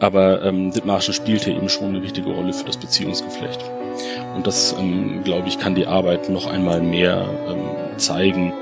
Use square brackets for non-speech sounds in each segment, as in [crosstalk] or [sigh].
Aber ähm, Dithmarschen spielte eben schon eine wichtige Rolle für das Beziehungsgeflecht. Und das, ähm, glaube ich, kann die Arbeit noch einmal mehr ähm, zeigen.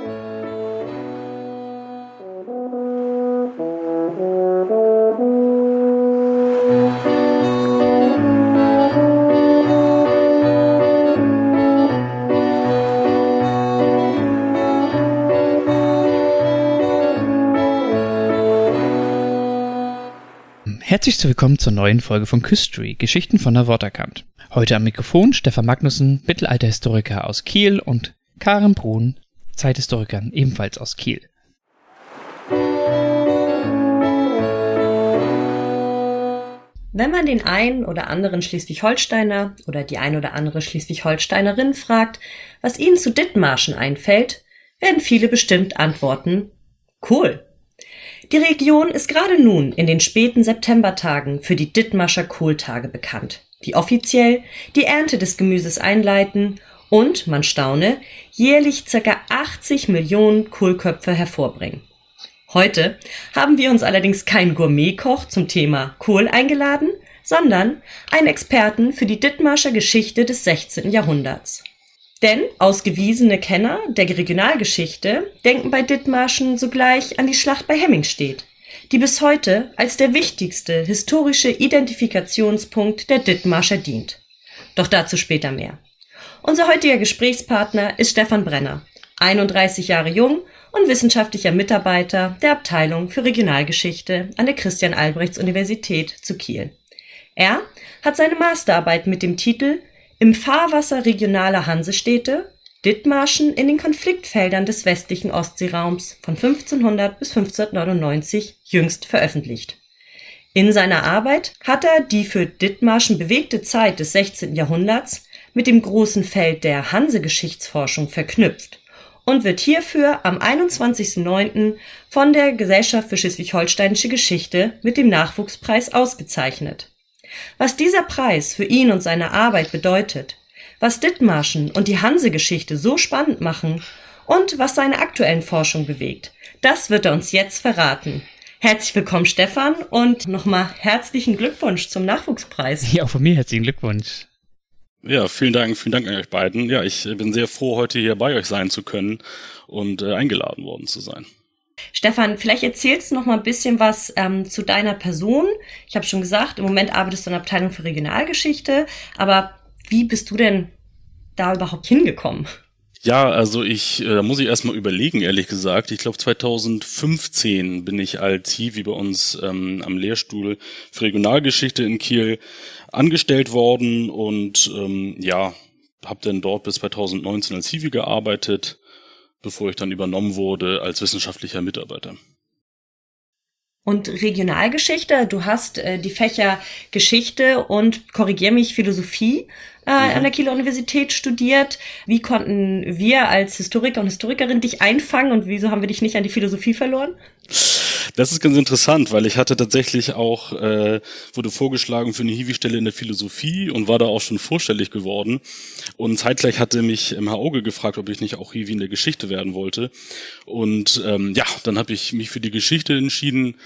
Herzlich willkommen zur neuen Folge von Küstry, Geschichten von der Worterkant. Heute am Mikrofon Stefan Magnussen, Mittelalterhistoriker aus Kiel und Karen Brun, Zeithistorikerin ebenfalls aus Kiel. Wenn man den einen oder anderen Schleswig-Holsteiner oder die ein oder andere Schleswig-Holsteinerin fragt, was ihnen zu Dithmarschen einfällt, werden viele bestimmt antworten, Kohl. Die Region ist gerade nun in den späten Septembertagen für die Dithmarscher Kohltage bekannt, die offiziell die Ernte des Gemüses einleiten und, man staune, jährlich ca. 80 Millionen Kohlköpfe hervorbringen. Heute haben wir uns allerdings keinen Gourmetkoch zum Thema Kohl eingeladen, sondern einen Experten für die Dithmarscher Geschichte des 16. Jahrhunderts. Denn ausgewiesene Kenner der Regionalgeschichte denken bei Dithmarschen sogleich an die Schlacht bei Hemmingstedt, die bis heute als der wichtigste historische Identifikationspunkt der Dithmarscher dient. Doch dazu später mehr. Unser heutiger Gesprächspartner ist Stefan Brenner, 31 Jahre jung und wissenschaftlicher Mitarbeiter der Abteilung für Regionalgeschichte an der Christian Albrechts Universität zu Kiel. Er hat seine Masterarbeit mit dem Titel im Fahrwasser regionaler Hansestädte, Dithmarschen in den Konfliktfeldern des westlichen Ostseeraums von 1500 bis 1599 jüngst veröffentlicht. In seiner Arbeit hat er die für Dithmarschen bewegte Zeit des 16. Jahrhunderts mit dem großen Feld der Hansegeschichtsforschung verknüpft und wird hierfür am 21.09. von der Gesellschaft für Schleswig-Holsteinische Geschichte mit dem Nachwuchspreis ausgezeichnet was dieser Preis für ihn und seine Arbeit bedeutet, was Dithmarschen und die Hanse-Geschichte so spannend machen und was seine aktuellen Forschung bewegt, das wird er uns jetzt verraten. Herzlich willkommen, Stefan, und nochmal herzlichen Glückwunsch zum Nachwuchspreis. Ja, auch von mir herzlichen Glückwunsch. Ja, vielen Dank, vielen Dank an euch beiden. Ja, ich bin sehr froh, heute hier bei euch sein zu können und äh, eingeladen worden zu sein. Stefan, vielleicht erzählst du noch mal ein bisschen was ähm, zu deiner Person. Ich habe schon gesagt, im Moment arbeitest du in der Abteilung für Regionalgeschichte, aber wie bist du denn da überhaupt hingekommen? Ja, also ich, äh, da muss ich erstmal überlegen, ehrlich gesagt. Ich glaube 2015 bin ich als Hiwi bei uns ähm, am Lehrstuhl für Regionalgeschichte in Kiel angestellt worden und ähm, ja, habe dann dort bis 2019 als Hiwi gearbeitet bevor ich dann übernommen wurde als wissenschaftlicher Mitarbeiter. Und Regionalgeschichte, du hast äh, die Fächer Geschichte und korrigier mich Philosophie äh, mhm. an der Kieler Universität studiert. Wie konnten wir als Historiker und Historikerin dich einfangen und wieso haben wir dich nicht an die Philosophie verloren? Das ist ganz interessant, weil ich hatte tatsächlich auch, äh, wurde vorgeschlagen für eine Hiwi-Stelle in der Philosophie und war da auch schon vorstellig geworden. Und zeitgleich hatte mich im Herr Auge gefragt, ob ich nicht auch Hiwi in der Geschichte werden wollte. Und ähm, ja, dann habe ich mich für die Geschichte entschieden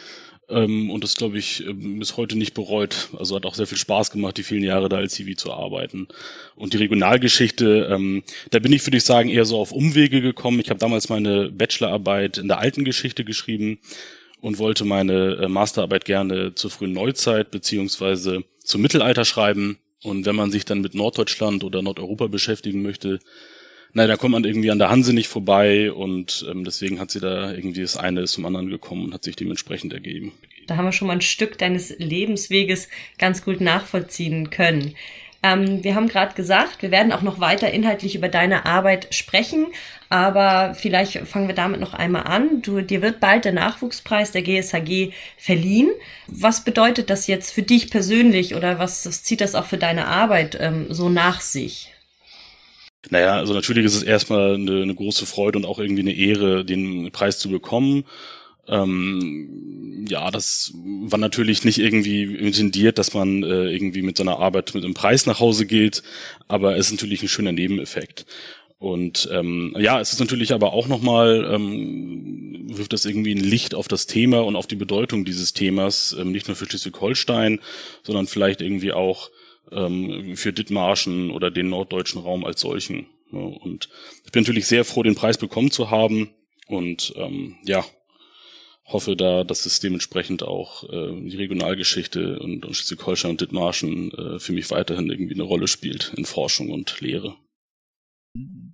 ähm, und das, glaube ich, ähm, bis heute nicht bereut. Also hat auch sehr viel Spaß gemacht, die vielen Jahre da als Hiwi zu arbeiten. Und die Regionalgeschichte, ähm, da bin ich, würde ich sagen, eher so auf Umwege gekommen. Ich habe damals meine Bachelorarbeit in der alten Geschichte geschrieben und wollte meine äh, Masterarbeit gerne zur frühen Neuzeit beziehungsweise zum Mittelalter schreiben. Und wenn man sich dann mit Norddeutschland oder Nordeuropa beschäftigen möchte, naja, da kommt man irgendwie an der Hanse nicht vorbei und ähm, deswegen hat sie da irgendwie das eine ist zum anderen gekommen und hat sich dementsprechend ergeben. Da haben wir schon mal ein Stück deines Lebensweges ganz gut nachvollziehen können. Ähm, wir haben gerade gesagt, wir werden auch noch weiter inhaltlich über deine Arbeit sprechen, aber vielleicht fangen wir damit noch einmal an. Du, dir wird bald der Nachwuchspreis der GSHG verliehen. Was bedeutet das jetzt für dich persönlich oder was, was zieht das auch für deine Arbeit ähm, so nach sich? Naja, also natürlich ist es erstmal eine, eine große Freude und auch irgendwie eine Ehre, den Preis zu bekommen. Ähm, ja, das war natürlich nicht irgendwie intendiert, dass man äh, irgendwie mit seiner Arbeit mit einem Preis nach Hause geht, aber es ist natürlich ein schöner Nebeneffekt. Und ähm, ja, es ist natürlich aber auch nochmal, ähm, wirft das irgendwie ein Licht auf das Thema und auf die Bedeutung dieses Themas, ähm, nicht nur für Schleswig-Holstein, sondern vielleicht irgendwie auch ähm, für Dithmarschen oder den norddeutschen Raum als solchen. Ja, und ich bin natürlich sehr froh, den Preis bekommen zu haben und ähm, ja, hoffe da, dass es dementsprechend auch äh, die Regionalgeschichte und, und Schleswig-Holstein und Dithmarschen äh, für mich weiterhin irgendwie eine Rolle spielt in Forschung und Lehre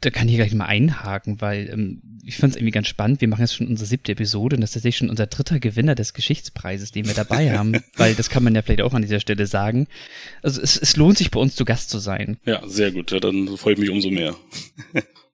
da kann ich gleich mal einhaken, weil ähm, ich fand es irgendwie ganz spannend. Wir machen jetzt schon unsere siebte Episode und das ist tatsächlich schon unser dritter Gewinner des Geschichtspreises, den wir dabei [laughs] haben, weil das kann man ja vielleicht auch an dieser Stelle sagen. Also es, es lohnt sich bei uns zu Gast zu sein. Ja, sehr gut. Ja, dann freue ich mich umso mehr. [laughs]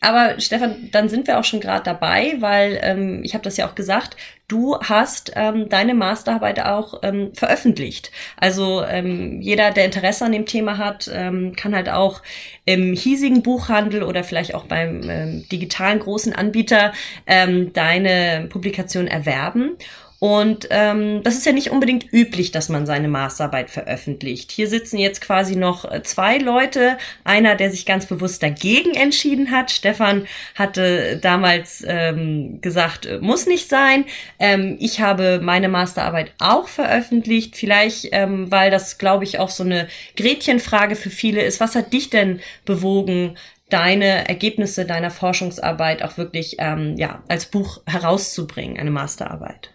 Aber Stefan, dann sind wir auch schon gerade dabei, weil ähm, ich habe das ja auch gesagt, du hast ähm, deine Masterarbeit auch ähm, veröffentlicht. Also ähm, jeder, der Interesse an dem Thema hat, ähm, kann halt auch im hiesigen Buchhandel oder vielleicht auch beim ähm, digitalen großen Anbieter ähm, deine Publikation erwerben. Und ähm, das ist ja nicht unbedingt üblich, dass man seine Masterarbeit veröffentlicht. Hier sitzen jetzt quasi noch äh, zwei Leute. Einer, der sich ganz bewusst dagegen entschieden hat. Stefan hatte damals ähm, gesagt, äh, muss nicht sein. Ähm, ich habe meine Masterarbeit auch veröffentlicht. Vielleicht, ähm, weil das, glaube ich, auch so eine Gretchenfrage für viele ist. Was hat dich denn bewogen, deine Ergebnisse deiner Forschungsarbeit auch wirklich ähm, ja als Buch herauszubringen, eine Masterarbeit?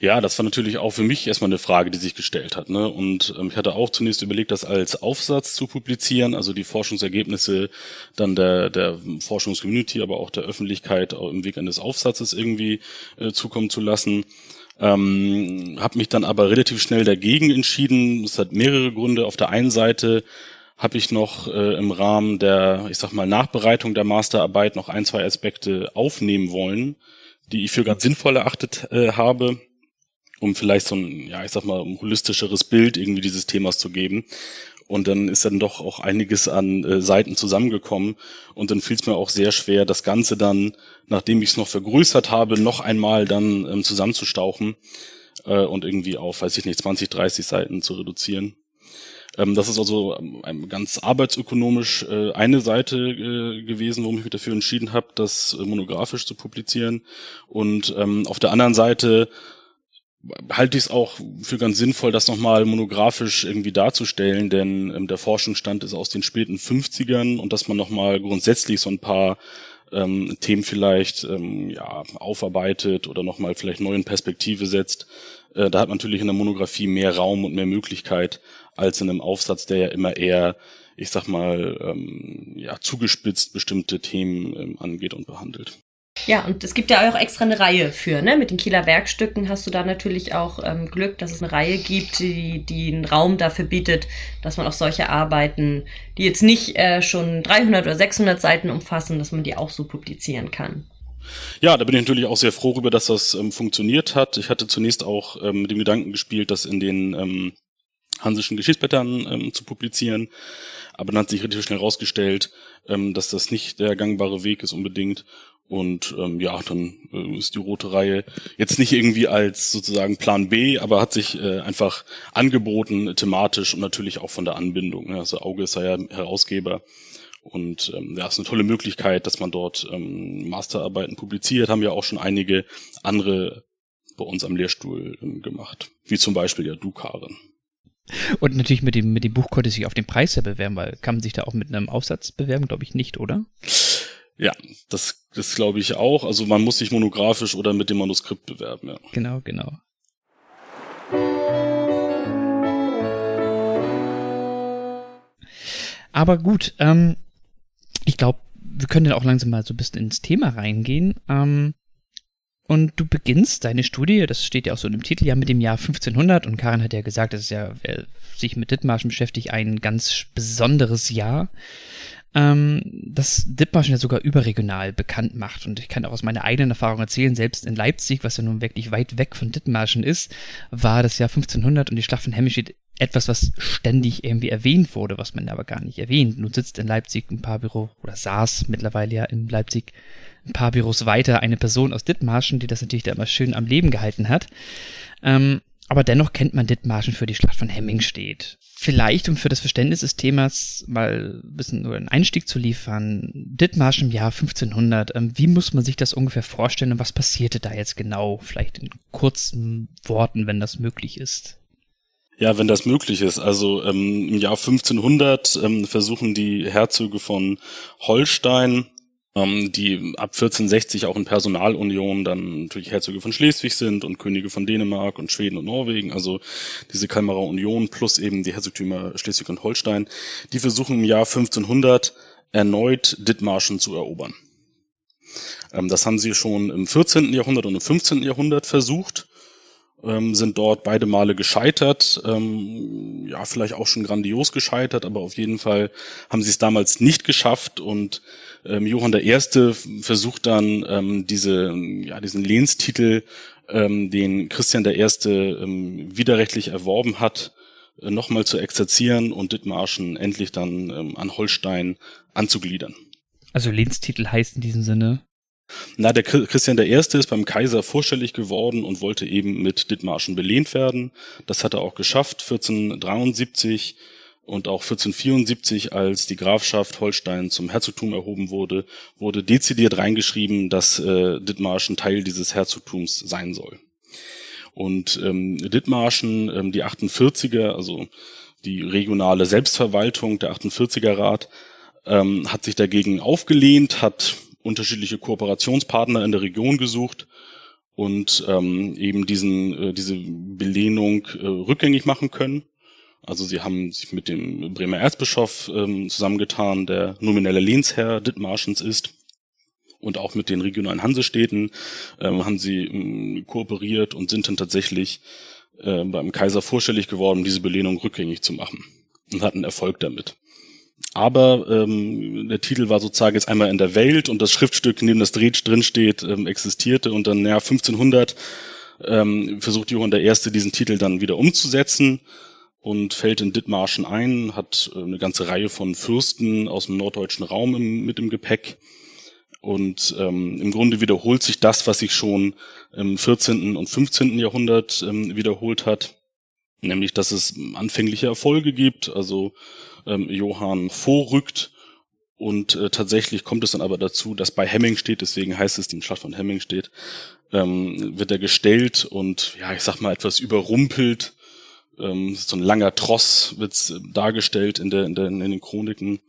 Ja, das war natürlich auch für mich erstmal eine Frage, die sich gestellt hat. Ne? Und ähm, ich hatte auch zunächst überlegt, das als Aufsatz zu publizieren, also die Forschungsergebnisse dann der, der Forschungscommunity, aber auch der Öffentlichkeit auch im Weg eines Aufsatzes irgendwie äh, zukommen zu lassen. Ähm, habe mich dann aber relativ schnell dagegen entschieden. Es hat mehrere Gründe. Auf der einen Seite habe ich noch äh, im Rahmen der, ich sag mal, Nachbereitung der Masterarbeit noch ein, zwei Aspekte aufnehmen wollen, die ich für ganz sinnvoll erachtet äh, habe, um vielleicht so ein, ja, ich sag mal, ein holistischeres Bild irgendwie dieses Themas zu geben. Und dann ist dann doch auch einiges an äh, Seiten zusammengekommen. Und dann fiel es mir auch sehr schwer, das Ganze dann, nachdem ich es noch vergrößert habe, noch einmal dann ähm, zusammenzustauchen äh, und irgendwie auf, weiß ich nicht, 20, 30 Seiten zu reduzieren. Ähm, das ist also ähm, ganz arbeitsökonomisch äh, eine Seite äh, gewesen, warum ich mich dafür entschieden habe, das äh, monografisch zu publizieren. Und ähm, auf der anderen Seite halte ich es auch für ganz sinnvoll, das nochmal monografisch irgendwie darzustellen, denn ähm, der Forschungsstand ist aus den späten 50ern und dass man nochmal grundsätzlich so ein paar ähm, Themen vielleicht ähm, ja, aufarbeitet oder nochmal vielleicht neuen Perspektive setzt. Äh, da hat man natürlich in der Monographie mehr Raum und mehr Möglichkeit als in einem Aufsatz, der ja immer eher, ich sag mal, ähm, ja, zugespitzt bestimmte Themen ähm, angeht und behandelt. Ja, und es gibt ja auch extra eine Reihe für, ne? Mit den Kieler Werkstücken hast du da natürlich auch ähm, Glück, dass es eine Reihe gibt, die, die einen Raum dafür bietet, dass man auch solche Arbeiten, die jetzt nicht äh, schon 300 oder 600 Seiten umfassen, dass man die auch so publizieren kann. Ja, da bin ich natürlich auch sehr froh darüber, dass das ähm, funktioniert hat. Ich hatte zunächst auch ähm, mit dem Gedanken gespielt, das in den ähm, hansischen Geschichtsblättern ähm, zu publizieren. Aber dann hat sich relativ schnell herausgestellt, ähm, dass das nicht der gangbare Weg ist unbedingt. Und ähm, ja, dann äh, ist die rote Reihe jetzt nicht irgendwie als sozusagen Plan B, aber hat sich äh, einfach angeboten, thematisch und natürlich auch von der Anbindung. Ne? Also Auge ist ja Herausgeber. Und ähm, ja, ist eine tolle Möglichkeit, dass man dort ähm, Masterarbeiten publiziert. Haben ja auch schon einige andere bei uns am Lehrstuhl ähm, gemacht. Wie zum Beispiel ja du, Karen. Und natürlich mit dem, mit dem Buch konnte sich auf den Preis ja bewerben, weil kann man sich da auch mit einem Aufsatz bewerben? Glaube ich nicht, oder? Ja, das, das glaube ich auch. Also man muss sich monografisch oder mit dem Manuskript bewerben, ja. Genau, genau. Aber gut, ähm, ich glaube, wir können dann auch langsam mal so ein bisschen ins Thema reingehen. Ähm, und du beginnst deine Studie, das steht ja auch so im Titel, ja mit dem Jahr 1500. Und Karin hat ja gesagt, das ist ja, wer sich mit Dithmarschen beschäftigt, ein ganz besonderes Jahr, ähm, das Dithmarschen ja sogar überregional bekannt macht. Und ich kann auch aus meiner eigenen Erfahrung erzählen, selbst in Leipzig, was ja nun wirklich weit weg von Dithmarschen ist, war das Jahr 1500 und die Schlacht von Hemmingstedt etwas, was ständig irgendwie erwähnt wurde, was man aber gar nicht erwähnt. Nun sitzt in Leipzig ein paar Büro, oder saß mittlerweile ja in Leipzig ein paar Büros weiter eine Person aus Dithmarschen, die das natürlich da immer schön am Leben gehalten hat. Ähm, Aber dennoch kennt man Dithmarschen für die Schlacht von Hemmingstedt. Vielleicht, um für das Verständnis des Themas mal ein bisschen nur einen Einstieg zu liefern, Dithmarschen im Jahr 1500, ähm, wie muss man sich das ungefähr vorstellen und was passierte da jetzt genau? Vielleicht in kurzen Worten, wenn das möglich ist. Ja, wenn das möglich ist. Also ähm, im Jahr 1500 ähm, versuchen die Herzöge von Holstein ähm, die ab 1460 auch in Personalunion dann natürlich Herzöge von Schleswig sind und Könige von Dänemark und Schweden und Norwegen, also diese Kalmarer Union plus eben die Herzogtümer Schleswig und Holstein, die versuchen im Jahr 1500 erneut Dithmarschen zu erobern. Ähm, das haben sie schon im 14. Jahrhundert und im 15. Jahrhundert versucht ähm, sind dort beide Male gescheitert. Ähm, ja, vielleicht auch schon grandios gescheitert, aber auf jeden Fall haben sie es damals nicht geschafft und ähm, Johann I. versucht dann ähm, diese, ja, diesen Lehnstitel, ähm, den Christian I. Ähm, widerrechtlich erworben hat, äh, nochmal zu exerzieren und Dithmarschen endlich dann ähm, an Holstein anzugliedern. Also Lehnstitel heißt in diesem Sinne? Na, der Christian I. ist beim Kaiser vorstellig geworden und wollte eben mit Dithmarschen belehnt werden. Das hat er auch geschafft, 1473 und auch 1474, als die Grafschaft Holstein zum Herzogtum erhoben wurde, wurde dezidiert reingeschrieben, dass äh, Dithmarschen Teil dieses Herzogtums sein soll. Und ähm, Dithmarschen, ähm, die 48er, also die regionale Selbstverwaltung, der 48er Rat, ähm, hat sich dagegen aufgelehnt, hat unterschiedliche Kooperationspartner in der Region gesucht und ähm, eben diesen äh, diese Belehnung äh, rückgängig machen können. Also sie haben sich mit dem Bremer Erzbischof ähm, zusammengetan, der nominelle Lehnsherr Dithmarschens ist. Und auch mit den regionalen Hansestädten ähm, haben sie ähm, kooperiert und sind dann tatsächlich äh, beim Kaiser vorstellig geworden, diese Belehnung rückgängig zu machen. Und hatten Erfolg damit. Aber ähm, der Titel war sozusagen jetzt einmal in der Welt und das Schriftstück, in dem das Dreh drin steht, ähm, existierte und dann, ja, 1500 ähm, versucht Johann I. diesen Titel dann wieder umzusetzen und fällt in Dithmarschen ein, hat äh, eine ganze Reihe von Fürsten aus dem norddeutschen Raum im, mit im Gepäck. Und ähm, im Grunde wiederholt sich das, was sich schon im 14. und 15. Jahrhundert ähm, wiederholt hat, nämlich dass es anfängliche Erfolge gibt, also ähm, Johann vorrückt. Und äh, tatsächlich kommt es dann aber dazu, dass bei Hemming steht, deswegen heißt es die Schlacht von Hemming steht, ähm, wird er gestellt und ja, ich sag mal etwas überrumpelt. Ähm, so ein langer Tross wird äh, dargestellt in, der, in, der, in den Chroniken,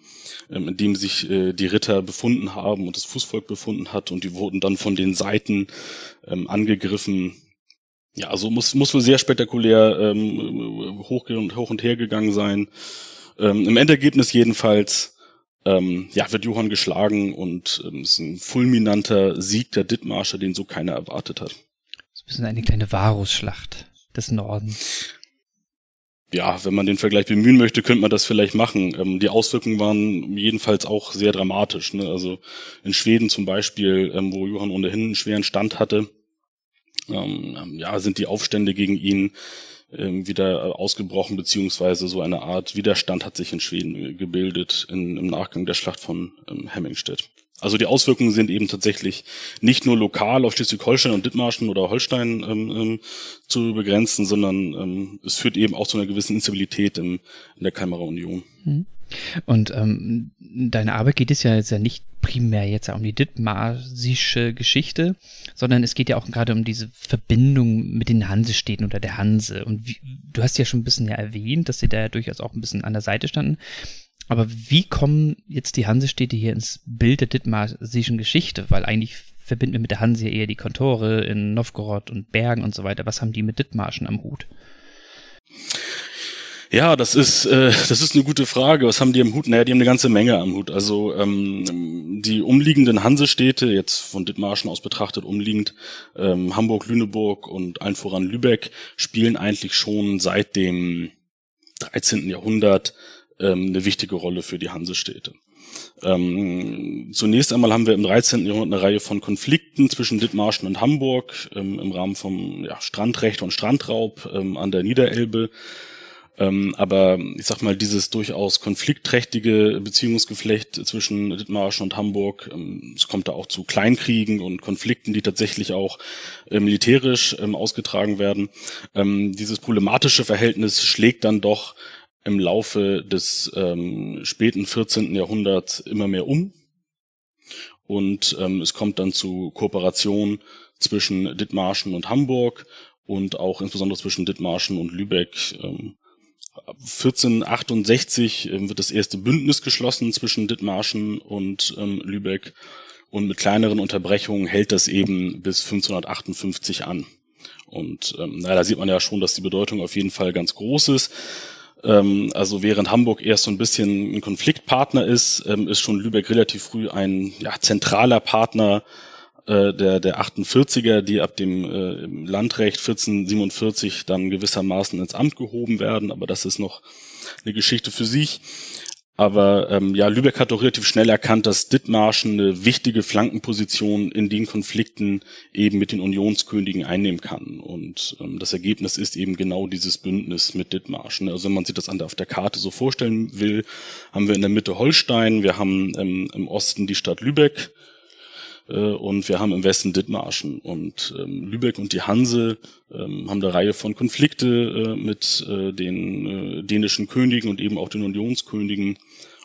ähm, in dem sich äh, die Ritter befunden haben und das Fußvolk befunden hat und die wurden dann von den Seiten ähm, angegriffen. Ja, also muss, muss wohl sehr spektakulär ähm, hoch, hoch und her gegangen sein. Ähm, Im Endergebnis jedenfalls ähm, ja, wird Johann geschlagen und ähm, ist ein fulminanter Sieg der Dithmarscher, den so keiner erwartet hat. Das ist ein bisschen eine kleine Varusschlacht des Nordens. Ja, wenn man den Vergleich bemühen möchte, könnte man das vielleicht machen. Ähm, die Auswirkungen waren jedenfalls auch sehr dramatisch. Ne? Also in Schweden zum Beispiel, ähm, wo Johann ohnehin einen schweren Stand hatte, ähm, ja, sind die Aufstände gegen ihn ähm, wieder ausgebrochen, beziehungsweise so eine Art Widerstand hat sich in Schweden gebildet in, im Nachgang der Schlacht von ähm, Hemmingstedt. Also die Auswirkungen sind eben tatsächlich nicht nur lokal auf Schleswig-Holstein und Dithmarschen oder Holstein ähm, ähm, zu begrenzen, sondern ähm, es führt eben auch zu einer gewissen Instabilität im, in der Kalmarer Union. Mhm. Und ähm, deine Arbeit geht es ja jetzt ja nicht primär jetzt um die Dithmarsische Geschichte, sondern es geht ja auch gerade um diese Verbindung mit den Hansestädten oder der Hanse. Und wie, du hast ja schon ein bisschen ja erwähnt, dass sie da ja durchaus auch ein bisschen an der Seite standen. Aber wie kommen jetzt die Hansestädte hier ins Bild der Dithmarsischen Geschichte? Weil eigentlich verbinden wir mit der Hanse eher die Kontore in Novgorod und Bergen und so weiter. Was haben die mit Dithmarschen am Hut? Ja, das ist äh, das ist eine gute Frage. Was haben die am Hut? Naja, die haben eine ganze Menge am Hut. Also ähm, die umliegenden Hansestädte, jetzt von Dithmarschen aus betrachtet umliegend, ähm, Hamburg, Lüneburg und allen voran Lübeck, spielen eigentlich schon seit dem 13. Jahrhundert ähm, eine wichtige Rolle für die Hansestädte. Ähm, zunächst einmal haben wir im 13. Jahrhundert eine Reihe von Konflikten zwischen Dithmarschen und Hamburg ähm, im Rahmen vom ja, Strandrecht und Strandraub ähm, an der Niederelbe. Ähm, aber ich sag mal, dieses durchaus konfliktträchtige Beziehungsgeflecht zwischen Dithmarschen und Hamburg, ähm, es kommt da auch zu Kleinkriegen und Konflikten, die tatsächlich auch äh, militärisch ähm, ausgetragen werden. Ähm, dieses problematische Verhältnis schlägt dann doch im Laufe des ähm, späten 14. Jahrhunderts immer mehr um. Und ähm, es kommt dann zu Kooperation zwischen Dithmarschen und Hamburg und auch insbesondere zwischen Dithmarschen und Lübeck. Ähm, 1468 ähm, wird das erste Bündnis geschlossen zwischen Dithmarschen und ähm, Lübeck und mit kleineren Unterbrechungen hält das eben bis 1558 an. Und ähm, naja, da sieht man ja schon, dass die Bedeutung auf jeden Fall ganz groß ist. Ähm, also während Hamburg erst so ein bisschen ein Konfliktpartner ist, ist schon Lübeck relativ früh ein ja, zentraler Partner äh, der, der 48er, die ab dem äh, Landrecht 1447 dann gewissermaßen ins Amt gehoben werden, aber das ist noch eine Geschichte für sich. Aber ähm, ja, Lübeck hat doch relativ schnell erkannt, dass Dithmarschen eine wichtige Flankenposition in den Konflikten eben mit den Unionskönigen einnehmen kann. Und ähm, das Ergebnis ist eben genau dieses Bündnis mit Dithmarschen. Also wenn man sich das auf der Karte so vorstellen will, haben wir in der Mitte Holstein, wir haben ähm, im Osten die Stadt Lübeck, und wir haben im Westen Dithmarschen und ähm, Lübeck und die Hanse ähm, haben eine Reihe von Konflikte äh, mit äh, den äh, dänischen Königen und eben auch den Unionskönigen.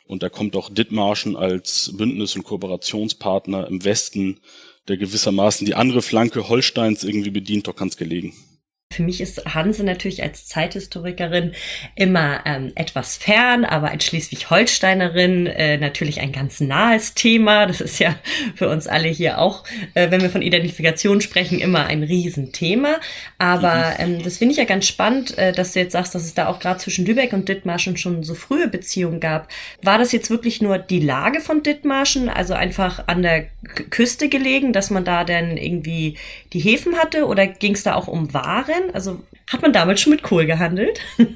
Und da kommt auch Dithmarschen als Bündnis- und Kooperationspartner im Westen, der gewissermaßen die andere Flanke Holsteins irgendwie bedient, doch ganz gelegen. Für mich ist Hanse natürlich als Zeithistorikerin immer ähm, etwas fern, aber als Schleswig-Holsteinerin äh, natürlich ein ganz nahes Thema. Das ist ja für uns alle hier auch, äh, wenn wir von Identifikation sprechen, immer ein Riesenthema. Aber mhm. ähm, das finde ich ja ganz spannend, äh, dass du jetzt sagst, dass es da auch gerade zwischen Lübeck und Dithmarschen schon so frühe Beziehungen gab. War das jetzt wirklich nur die Lage von Dithmarschen, also einfach an der Küste gelegen, dass man da dann irgendwie die Häfen hatte oder ging es da auch um Waren? Sein? Also hat man damals schon mit Kohl gehandelt? [laughs] ähm,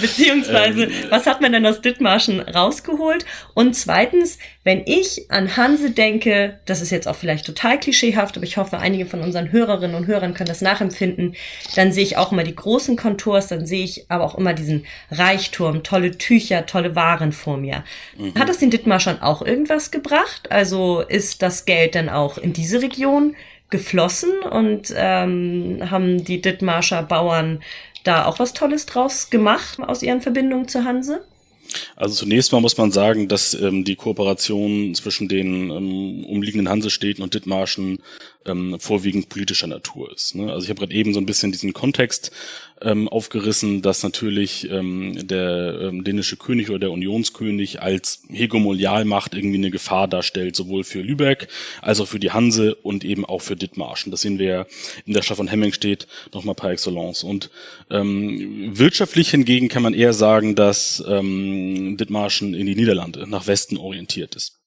beziehungsweise, ähm, was hat man denn aus Dithmarschen rausgeholt? Und zweitens, wenn ich an Hanse denke, das ist jetzt auch vielleicht total klischeehaft, aber ich hoffe, einige von unseren Hörerinnen und Hörern können das nachempfinden, dann sehe ich auch immer die großen Konturs, dann sehe ich aber auch immer diesen Reichtum, tolle Tücher, tolle Waren vor mir. Mhm. Hat das den Dithmarschern auch irgendwas gebracht? Also ist das Geld dann auch in diese Region geflossen und ähm, haben die Dithmarscher Bauern da auch was Tolles draus gemacht aus ihren Verbindungen zur Hanse? Also zunächst mal muss man sagen, dass ähm, die Kooperation zwischen den ähm, umliegenden Hansestädten und Dithmarschen ähm, vorwiegend politischer Natur ist. Ne? Also ich habe gerade eben so ein bisschen diesen Kontext ähm, aufgerissen, dass natürlich ähm, der ähm, dänische König oder der Unionskönig als Hegemonialmacht irgendwie eine Gefahr darstellt, sowohl für Lübeck als auch für die Hanse und eben auch für Dithmarschen. Das sehen wir ja in der Stadt von Hemmingstedt nochmal par excellence. Und ähm, wirtschaftlich hingegen kann man eher sagen, dass ähm, Dithmarschen in die Niederlande nach Westen orientiert ist.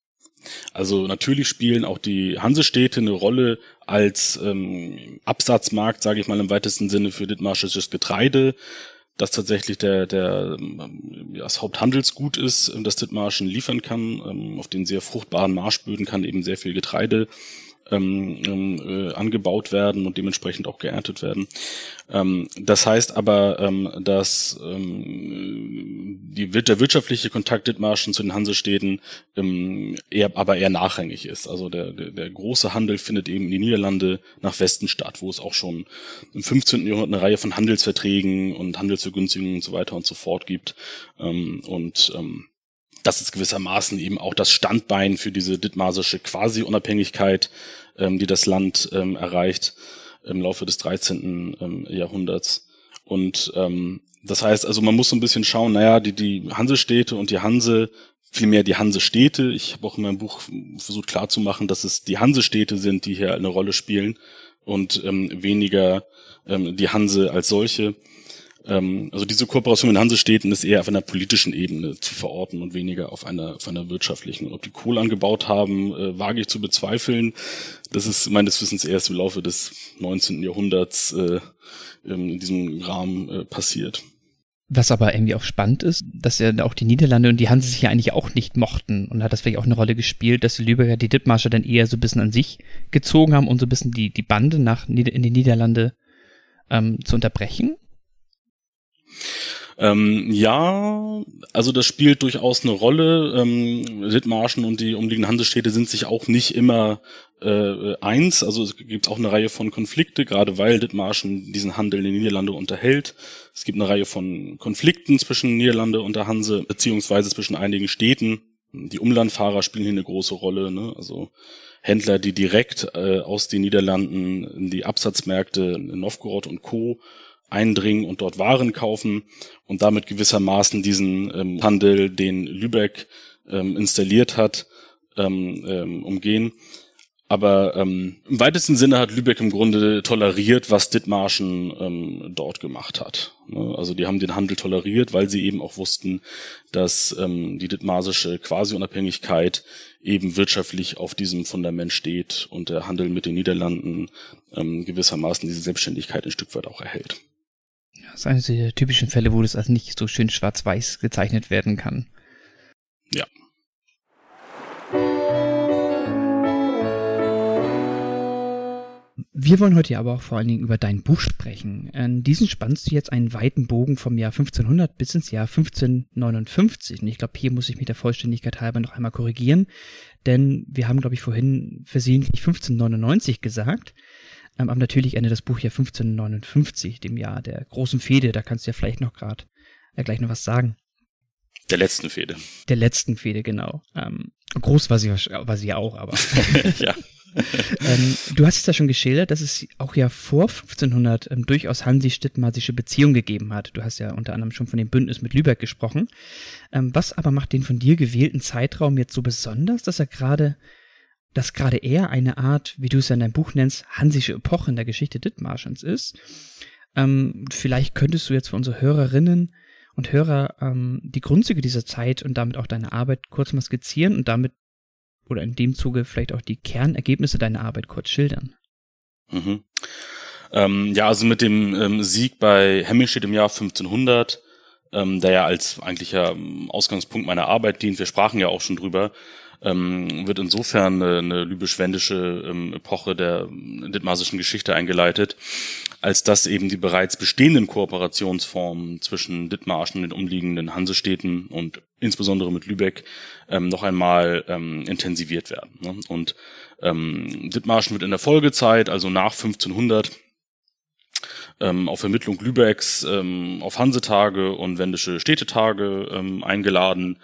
Also natürlich spielen auch die Hansestädte eine Rolle als ähm, Absatzmarkt, sage ich mal im weitesten Sinne, für dithmarsches Getreide, das tatsächlich der, der ähm, das Haupthandelsgut ist, das Dithmarschen liefern kann. Ähm, auf den sehr fruchtbaren Marschböden kann eben sehr viel Getreide ähm, ähm, äh, angebaut werden und dementsprechend auch geerntet werden. Ähm, das heißt aber, ähm, dass ähm, die, der wirtschaftliche Kontakt Dithmarschen zu den Hansestädten ähm, eher, aber eher nachrangig ist. Also der, der, der große Handel findet eben in die Niederlande nach Westen statt, wo es auch schon im 15. Jahrhundert eine Reihe von Handelsverträgen und Handelsvergünstigungen und so weiter und so fort gibt. Ähm, und ähm, das ist gewissermaßen eben auch das Standbein für diese dithmarsische Quasi-Unabhängigkeit, ähm, die das Land ähm, erreicht im Laufe des 13. Ähm, Jahrhunderts. Und ähm, das heißt, also man muss so ein bisschen schauen, naja, die, die Hansestädte und die Hanse, vielmehr die Hansestädte, ich habe auch in meinem Buch versucht klarzumachen, dass es die Hansestädte sind, die hier eine Rolle spielen und ähm, weniger ähm, die Hanse als solche. Ähm, also diese Kooperation mit Hansestädten ist eher auf einer politischen Ebene zu verorten und weniger auf einer, auf einer wirtschaftlichen. ob die Kohle angebaut haben, äh, wage ich zu bezweifeln. Das ist meines Wissens erst im Laufe des 19. Jahrhunderts äh, in diesem Rahmen äh, passiert. Was aber irgendwie auch spannend ist, dass ja auch die Niederlande und die Hanse sich ja eigentlich auch nicht mochten und hat das vielleicht auch eine Rolle gespielt, dass die Lübecker die Dithmarscher dann eher so ein bisschen an sich gezogen haben und so ein bisschen die, die Bande nach in die Niederlande ähm, zu unterbrechen? Ähm, ja, also das spielt durchaus eine Rolle. Ähm, Dithmarschen und die umliegenden Hansestädte sind sich auch nicht immer äh, eins. Also es gibt auch eine Reihe von Konflikte, gerade weil Dithmarschen diesen Handel in den Niederlande unterhält. Es gibt eine Reihe von Konflikten zwischen Niederlande und der Hanse, beziehungsweise zwischen einigen Städten. Die Umlandfahrer spielen hier eine große Rolle. Ne? Also Händler, die direkt äh, aus den Niederlanden in die Absatzmärkte in Novgorod und Co eindringen und dort Waren kaufen und damit gewissermaßen diesen ähm, Handel, den Lübeck ähm, installiert hat, ähm, ähm, umgehen. Aber ähm, im weitesten Sinne hat Lübeck im Grunde toleriert, was Dithmarschen ähm, dort gemacht hat. Ne? Also die haben den Handel toleriert, weil sie eben auch wussten, dass ähm, die dithmarsische Quasi-Unabhängigkeit eben wirtschaftlich auf diesem Fundament steht und der Handel mit den Niederlanden ähm, gewissermaßen diese Selbstständigkeit ein Stück weit auch erhält. Das ist eines der typischen Fälle, wo das also nicht so schön schwarz-weiß gezeichnet werden kann. Ja. Wir wollen heute aber auch vor allen Dingen über dein Buch sprechen. In diesem spannst du jetzt einen weiten Bogen vom Jahr 1500 bis ins Jahr 1559. Und ich glaube, hier muss ich mich der Vollständigkeit halber noch einmal korrigieren, denn wir haben, glaube ich, vorhin versehentlich 1599 gesagt. Ähm, aber natürlich endet das Buch ja 1559, dem Jahr der großen Fehde. Da kannst du ja vielleicht noch gerade äh, gleich noch was sagen. Der letzten Fehde. Der letzten Fehde, genau. Ähm, groß war sie, war sie auch, aber. [laughs] ja. [laughs] ähm, du hast es ja schon geschildert, dass es auch ja vor 1500 ähm, durchaus hansi-stittmarsische Beziehungen gegeben hat. Du hast ja unter anderem schon von dem Bündnis mit Lübeck gesprochen. Ähm, was aber macht den von dir gewählten Zeitraum jetzt so besonders, dass er gerade dass gerade er eine Art, wie du es ja in deinem Buch nennst, hansische Epoche in der Geschichte Dithmarschens ist. Ähm, vielleicht könntest du jetzt für unsere Hörerinnen und Hörer ähm, die Grundzüge dieser Zeit und damit auch deine Arbeit kurz mal skizzieren und damit oder in dem Zuge vielleicht auch die Kernergebnisse deiner Arbeit kurz schildern. Mhm. Ähm, ja, also mit dem ähm, Sieg bei Hemmingstedt im Jahr 1500, ähm, der ja als eigentlicher ähm, Ausgangspunkt meiner Arbeit dient, wir sprachen ja auch schon drüber, ähm, wird insofern eine, eine lybisch-wendische ähm, Epoche der dithmarsischen Geschichte eingeleitet, als dass eben die bereits bestehenden Kooperationsformen zwischen Dithmarschen und den umliegenden Hansestädten und insbesondere mit Lübeck ähm, noch einmal ähm, intensiviert werden. Ne? Und ähm, Dithmarschen wird in der Folgezeit, also nach 1500, ähm, auf Vermittlung Lübecks ähm, auf Hansetage und wendische Städtetage ähm, eingeladen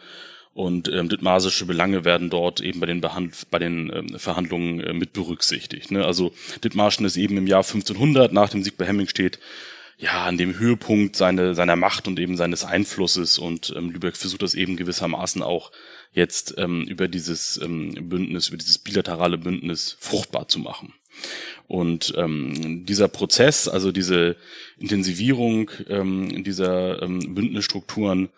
und ähm, dithmarsische Belange werden dort eben bei den, Behand bei den ähm, Verhandlungen äh, mit berücksichtigt. Ne? Also Dithmarschen ist eben im Jahr 1500 nach dem Sieg bei Hemmingstedt ja an dem Höhepunkt seine, seiner Macht und eben seines Einflusses und ähm, Lübeck versucht das eben gewissermaßen auch jetzt ähm, über dieses ähm, Bündnis, über dieses bilaterale Bündnis fruchtbar zu machen. Und ähm, dieser Prozess, also diese Intensivierung ähm, dieser ähm, Bündnisstrukturen,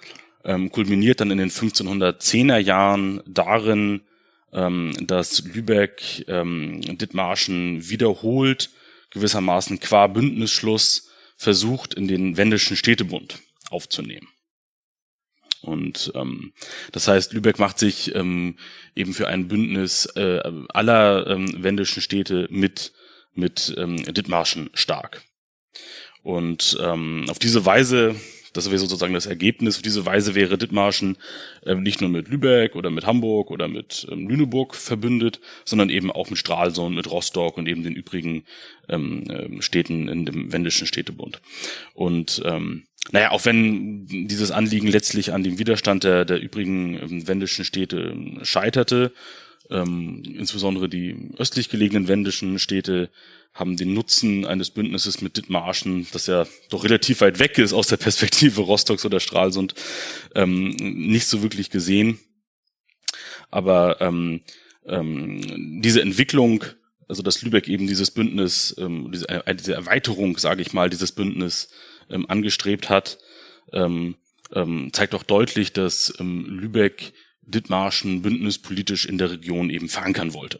ähm, kulminiert dann in den 1510er Jahren darin, ähm, dass Lübeck ähm, Dithmarschen wiederholt, gewissermaßen qua Bündnisschluss, versucht, in den wendischen Städtebund aufzunehmen. Und ähm, das heißt, Lübeck macht sich ähm, eben für ein Bündnis äh, aller ähm, wendischen Städte mit mit ähm, Dithmarschen stark. Und ähm, auf diese Weise das wäre sozusagen das Ergebnis. Auf diese Weise wäre Dithmarschen äh, nicht nur mit Lübeck oder mit Hamburg oder mit ähm, Lüneburg verbündet, sondern eben auch mit Stralsund, mit Rostock und eben den übrigen ähm, ähm, Städten in dem wendischen Städtebund. Und ähm, naja, auch wenn dieses Anliegen letztlich an dem Widerstand der, der übrigen ähm, wendischen Städte ähm, scheiterte, ähm, insbesondere die östlich gelegenen wendischen Städte haben den Nutzen eines Bündnisses mit Dithmarschen, das ja doch relativ weit weg ist aus der Perspektive Rostocks oder Stralsund, ähm, nicht so wirklich gesehen. Aber ähm, ähm, diese Entwicklung, also dass Lübeck eben dieses Bündnis, ähm, diese, äh, diese Erweiterung, sage ich mal, dieses Bündnis ähm, angestrebt hat, ähm, ähm, zeigt doch deutlich, dass ähm, Lübeck Dithmarschen bündnispolitisch in der Region eben verankern wollte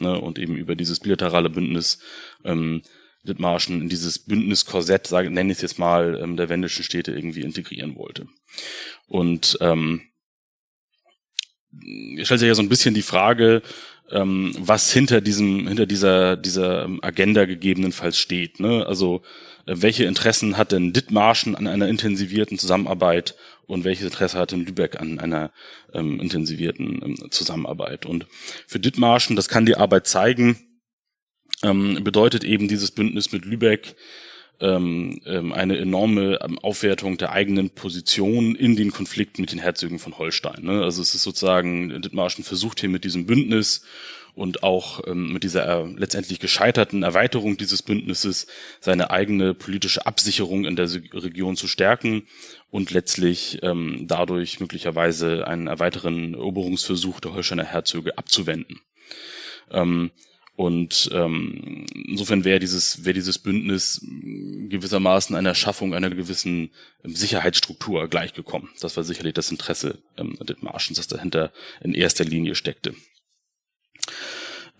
ne, und eben über dieses bilaterale Bündnis ähm, Dithmarschen in dieses Bündniskorsett, nenne ich es jetzt mal, ähm, der wendischen Städte irgendwie integrieren wollte. Und ähm, stellt sich ja so ein bisschen die Frage, ähm, was hinter diesem, hinter dieser, dieser Agenda gegebenenfalls steht. Ne? Also äh, welche Interessen hat denn Dithmarschen an einer intensivierten Zusammenarbeit und welches Interesse hat denn Lübeck an einer ähm, intensivierten ähm, Zusammenarbeit. Und für Dithmarschen, das kann die Arbeit zeigen, ähm, bedeutet eben dieses Bündnis mit Lübeck ähm, ähm, eine enorme ähm, Aufwertung der eigenen Position in den Konflikten mit den Herzögen von Holstein. Ne? Also es ist sozusagen, Dithmarschen versucht hier mit diesem Bündnis und auch ähm, mit dieser äh, letztendlich gescheiterten Erweiterung dieses Bündnisses seine eigene politische Absicherung in der Region zu stärken und letztlich ähm, dadurch möglicherweise einen weiteren Eroberungsversuch der Holsteiner Herzöge abzuwenden. Ähm, und ähm, insofern wäre dieses, wäre dieses Bündnis gewissermaßen einer Schaffung einer gewissen ähm, Sicherheitsstruktur gleichgekommen. Das war sicherlich das Interesse ähm, Dithmarschens, das dahinter in erster Linie steckte.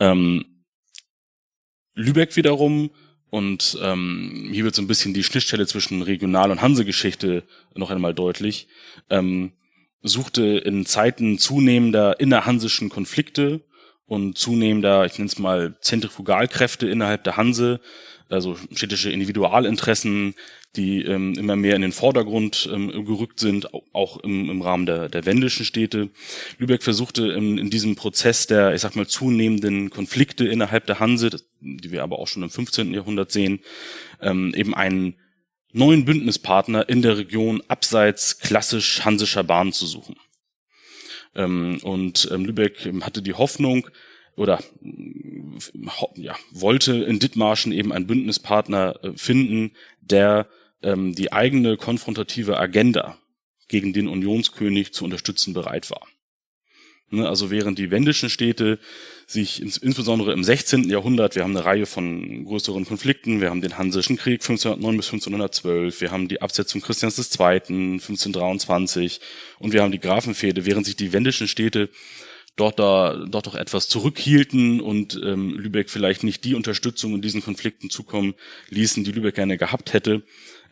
Ähm, Lübeck wiederum, und ähm, hier wird so ein bisschen die Schnittstelle zwischen Regional- und Hansegeschichte noch einmal deutlich, ähm, suchte in Zeiten zunehmender innerhansischen Konflikte und zunehmender, ich nenne es mal, Zentrifugalkräfte innerhalb der Hanse, also städtische Individualinteressen, die ähm, immer mehr in den Vordergrund ähm, gerückt sind, auch im, im Rahmen der, der wendischen Städte. Lübeck versuchte in, in diesem Prozess der, ich sag mal, zunehmenden Konflikte innerhalb der Hanse, die wir aber auch schon im 15. Jahrhundert sehen, ähm, eben einen neuen Bündnispartner in der Region abseits klassisch hansischer Bahn zu suchen. Ähm, und ähm, Lübeck hatte die Hoffnung oder ja, wollte in Dithmarschen eben einen Bündnispartner äh, finden, der ähm, die eigene konfrontative Agenda gegen den Unionskönig zu unterstützen bereit war. Ne, also während die wendischen Städte sich insbesondere im 16. Jahrhundert, wir haben eine Reihe von größeren Konflikten, wir haben den Hansischen Krieg 1509 bis 1512, wir haben die Absetzung Christians II. 1523 und wir haben die Grafenfehde, während sich die wendischen Städte dort da dort doch etwas zurückhielten und ähm, Lübeck vielleicht nicht die Unterstützung in diesen Konflikten zukommen ließen, die Lübeck gerne gehabt hätte,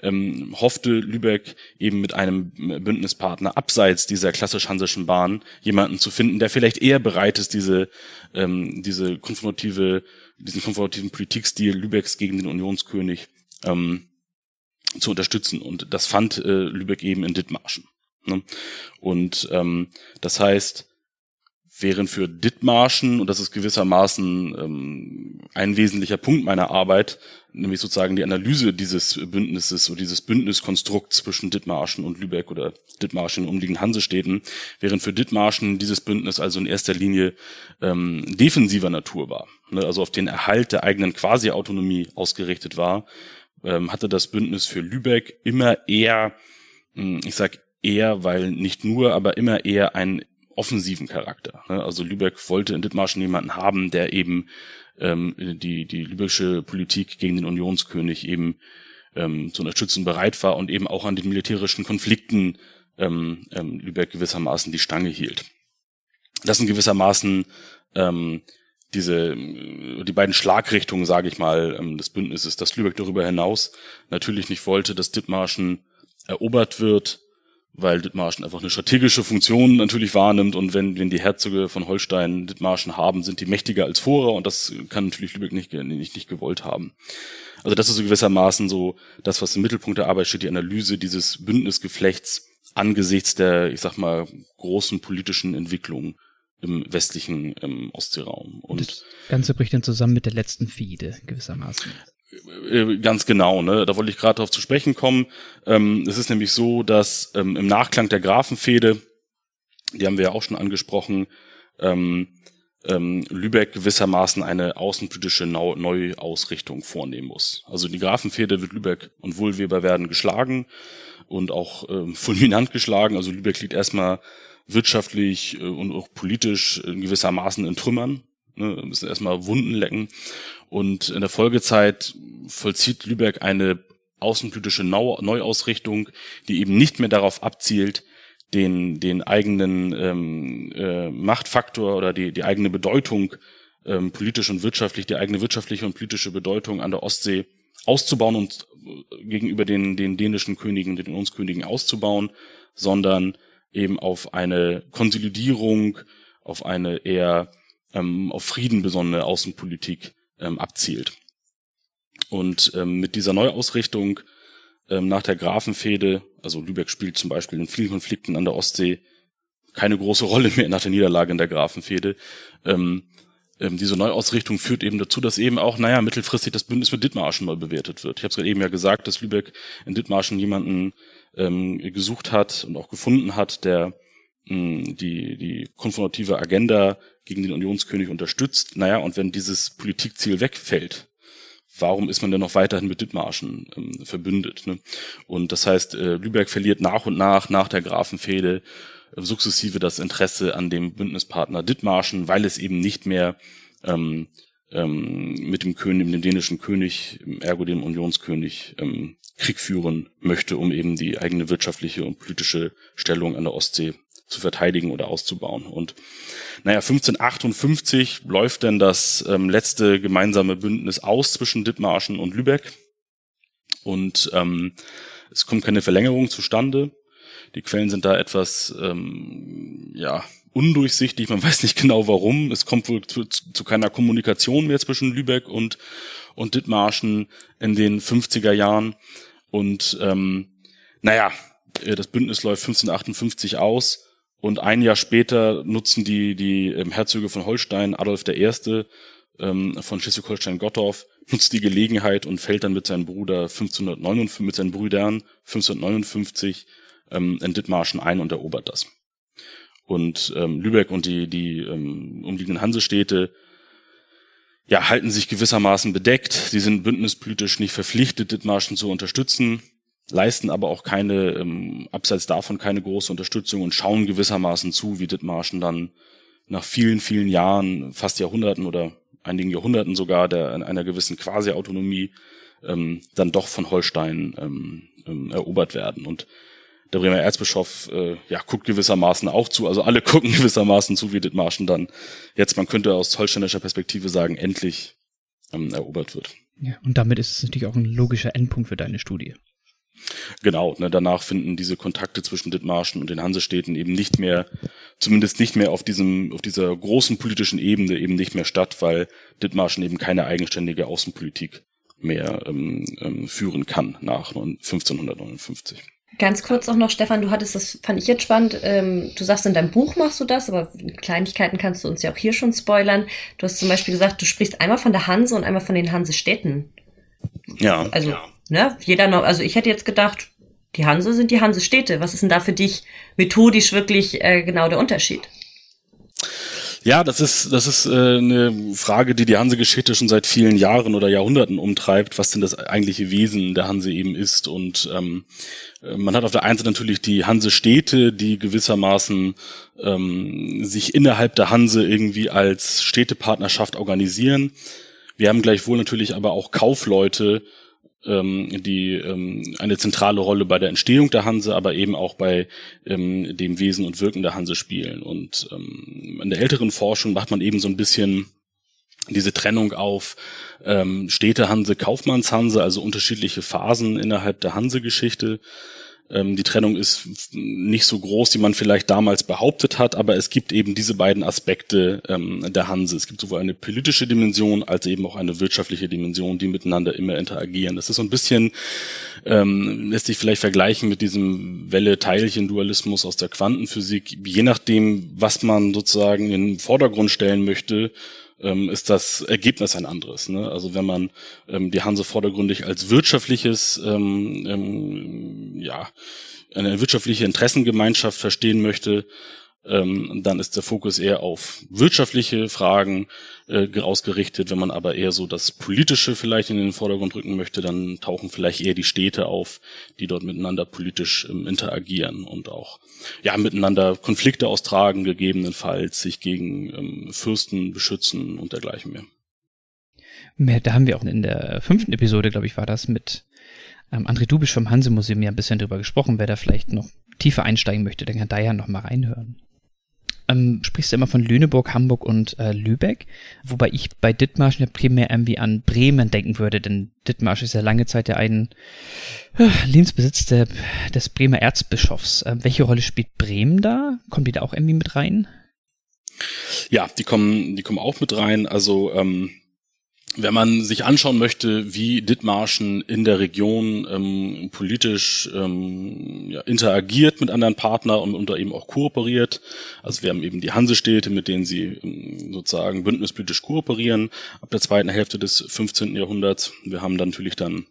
ähm, hoffte Lübeck eben mit einem Bündnispartner abseits dieser klassisch-hansischen Bahn jemanden zu finden, der vielleicht eher bereit ist, diese, ähm, diese konfrontative, diesen konfrontativen Politikstil Lübecks gegen den Unionskönig ähm, zu unterstützen. Und das fand äh, Lübeck eben in Dithmarschen. Ne? Und ähm, das heißt, wären für Dithmarschen, und das ist gewissermaßen ähm, ein wesentlicher Punkt meiner Arbeit, nämlich sozusagen die Analyse dieses Bündnisses oder dieses Bündniskonstrukts zwischen Dithmarschen und Lübeck oder Dithmarschen und umliegenden Hansestädten, während für Dithmarschen dieses Bündnis also in erster Linie ähm, defensiver Natur war, ne, also auf den Erhalt der eigenen Quasi-Autonomie ausgerichtet war, ähm, hatte das Bündnis für Lübeck immer eher, hm, ich sag eher, weil nicht nur, aber immer eher ein offensiven Charakter. Ne? Also Lübeck wollte in Dithmarschen jemanden haben, der eben ähm, die, die lübeckische Politik gegen den Unionskönig eben ähm, zu unterstützen bereit war und eben auch an den militärischen Konflikten ähm, ähm, Lübeck gewissermaßen die Stange hielt. Das sind gewissermaßen ähm, diese die beiden Schlagrichtungen, sage ich mal, ähm, des Bündnisses, dass Lübeck darüber hinaus natürlich nicht wollte, dass Dithmarschen erobert wird, weil Dithmarschen einfach eine strategische Funktion natürlich wahrnimmt und wenn, wenn die Herzöge von Holstein Dithmarschen haben, sind die mächtiger als vorher und das kann natürlich Lübeck nicht, nicht, nicht gewollt haben. Also das ist so gewissermaßen so das, was im Mittelpunkt der Arbeit steht, die Analyse dieses Bündnisgeflechts angesichts der, ich sag mal, großen politischen Entwicklungen im westlichen im Ostseeraum. Und das Ganze bricht dann zusammen mit der letzten Fide gewissermaßen. Äh, ganz genau, ne? Da wollte ich gerade darauf zu sprechen kommen. Ähm, es ist nämlich so, dass ähm, im Nachklang der Grafenfehde, die haben wir ja auch schon angesprochen, ähm, ähm, Lübeck gewissermaßen eine außenpolitische Neu Neuausrichtung vornehmen muss. Also die Grafenfehde wird Lübeck und Wohlweber werden geschlagen und auch ähm, [laughs] fulminant geschlagen. Also Lübeck liegt erstmal wirtschaftlich äh, und auch politisch gewissermaßen in Trümmern. Ne, müssen erstmal Wunden lecken. Und in der Folgezeit vollzieht Lübeck eine außenpolitische Neuausrichtung, die eben nicht mehr darauf abzielt, den, den eigenen ähm, äh, Machtfaktor oder die, die eigene Bedeutung ähm, politisch und wirtschaftlich, die eigene wirtschaftliche und politische Bedeutung an der Ostsee auszubauen und äh, gegenüber den, den dänischen Königen, den Unionskönigen auszubauen, sondern eben auf eine Konsolidierung, auf eine eher ähm, auf Frieden besonnene Außenpolitik ähm, abzielt. Und ähm, mit dieser Neuausrichtung ähm, nach der Grafenfehde, also Lübeck spielt zum Beispiel in vielen Konflikten an der Ostsee keine große Rolle mehr nach der Niederlage in der Grafenfehde. Ähm, ähm, diese Neuausrichtung führt eben dazu, dass eben auch, naja, mittelfristig das Bündnis mit Dithmarschen mal bewertet wird. Ich habe es gerade eben ja gesagt, dass Lübeck in Dithmarschen jemanden ähm, gesucht hat und auch gefunden hat, der die, die konfrontative Agenda gegen den Unionskönig unterstützt. Naja, und wenn dieses Politikziel wegfällt, warum ist man denn noch weiterhin mit Dithmarschen ähm, verbündet? Ne? Und das heißt, äh, Lübeck verliert nach und nach, nach der Grafenfehde, äh, sukzessive das Interesse an dem Bündnispartner Dithmarschen, weil es eben nicht mehr ähm, ähm, mit dem König, dem dänischen König, ergo dem Unionskönig, ähm, Krieg führen möchte, um eben die eigene wirtschaftliche und politische Stellung an der Ostsee zu verteidigen oder auszubauen. Und naja, 1558 läuft dann das ähm, letzte gemeinsame Bündnis aus zwischen Dithmarschen und Lübeck. Und ähm, es kommt keine Verlängerung zustande. Die Quellen sind da etwas ähm, ja undurchsichtig. Man [laughs] weiß nicht genau warum. Es kommt wohl zu, zu keiner Kommunikation mehr zwischen Lübeck und und Dithmarschen in den 50er Jahren. Und ähm, naja, äh, das Bündnis läuft 1558 aus und ein Jahr später nutzen die, die ähm, Herzöge von Holstein, Adolf I. Ähm, von Schleswig-Holstein-Gottorf, [laughs] nutzt die Gelegenheit und fällt dann mit seinem Bruder 1559, mit seinen Brüdern 1559 ähm, in Dithmarschen ein und erobert das. Und ähm, Lübeck und die, die ähm, umliegenden Hansestädte ja, halten sich gewissermaßen bedeckt. Sie sind bündnispolitisch nicht verpflichtet, Dithmarschen zu unterstützen leisten aber auch keine, ähm, abseits davon keine große Unterstützung und schauen gewissermaßen zu, wie Dithmarschen dann nach vielen, vielen Jahren, fast Jahrhunderten oder einigen Jahrhunderten sogar der einer gewissen Quasi-Autonomie ähm, dann doch von Holstein ähm, ähm, erobert werden. Und der Bremer Erzbischof äh, ja, guckt gewissermaßen auch zu, also alle [laughs] gucken gewissermaßen zu, wie Dithmarschen dann jetzt, man könnte aus holsteinischer Perspektive sagen, endlich ähm, erobert wird. Ja, und damit ist es natürlich auch ein logischer Endpunkt für deine Studie. Genau, ne, danach finden diese Kontakte zwischen Dithmarschen und den Hansestädten eben nicht mehr, zumindest nicht mehr auf diesem, auf dieser großen politischen Ebene eben nicht mehr statt, weil Dithmarschen eben keine eigenständige Außenpolitik mehr ähm, ähm, führen kann nach 1559. Ganz kurz auch noch, Stefan, du hattest das, fand ich jetzt spannend. Ähm, du sagst, in deinem Buch machst du das, aber Kleinigkeiten kannst du uns ja auch hier schon spoilern. Du hast zum Beispiel gesagt, du sprichst einmal von der Hanse und einmal von den Hansestädten. Ja. Also ja. Ne? Jeder noch, also ich hätte jetzt gedacht, die Hanse sind die Hansestädte. Was ist denn da für dich methodisch wirklich äh, genau der Unterschied? Ja, das ist das ist äh, eine Frage, die die Hansegeschichte schon seit vielen Jahren oder Jahrhunderten umtreibt, was denn das eigentliche Wesen der Hanse eben ist. Und ähm, äh, man hat auf der einen Seite natürlich die Hansestädte, die gewissermaßen ähm, sich innerhalb der Hanse irgendwie als Städtepartnerschaft organisieren. Wir haben gleichwohl natürlich aber auch Kaufleute, ähm, die ähm, eine zentrale Rolle bei der Entstehung der Hanse, aber eben auch bei ähm, dem Wesen und Wirken der Hanse spielen. Und ähm, in der älteren Forschung macht man eben so ein bisschen diese Trennung auf ähm, Städtehanse, Kaufmannshanse, also unterschiedliche Phasen innerhalb der Hanse-Geschichte. Ähm, die Trennung ist nicht so groß, wie man vielleicht damals behauptet hat, aber es gibt eben diese beiden Aspekte ähm, der Hanse. Es gibt sowohl eine politische Dimension als eben auch eine wirtschaftliche Dimension, die miteinander immer interagieren. Das ist so ein bisschen, ähm, lässt sich vielleicht vergleichen mit diesem Welle-Teilchen-Dualismus aus der Quantenphysik. Je nachdem, was man sozusagen in den Vordergrund stellen möchte, ähm, ist das Ergebnis ein anderes. Ne? Also wenn man ähm, die Hanse vordergründig als wirtschaftliches, ähm, ähm, ja, eine wirtschaftliche Interessengemeinschaft verstehen möchte, ähm, dann ist der Fokus eher auf wirtschaftliche Fragen äh, ausgerichtet. Wenn man aber eher so das Politische vielleicht in den Vordergrund rücken möchte, dann tauchen vielleicht eher die Städte auf, die dort miteinander politisch ähm, interagieren und auch ja miteinander Konflikte austragen, gegebenenfalls sich gegen ähm, Fürsten beschützen und dergleichen mehr. Da haben wir auch in der fünften Episode, glaube ich, war das mit ähm, André Dubisch vom Hanse-Museum ja ein bisschen drüber gesprochen. Wer da vielleicht noch tiefer einsteigen möchte, der kann da ja noch mal reinhören ähm, sprichst du immer von Lüneburg, Hamburg und äh, Lübeck, wobei ich bei Dithmarschen ja primär irgendwie an Bremen denken würde, denn Dithmarsch ist ja lange Zeit ja ein äh, Lebensbesitz der, des Bremer Erzbischofs. Äh, welche Rolle spielt Bremen da? Kommt die da auch irgendwie mit rein? Ja, die kommen, die kommen auch mit rein. Also ähm, wenn man sich anschauen möchte, wie Dithmarschen in der Region ähm, politisch ähm, ja, interagiert mit anderen Partnern und, da eben auch kooperiert, also wir haben eben die Hansestädte, mit denen sie ähm, sozusagen bündnispolitisch kooperieren ab der zweiten Hälfte des 15. Jahrhunderts. Wir haben dann natürlich dann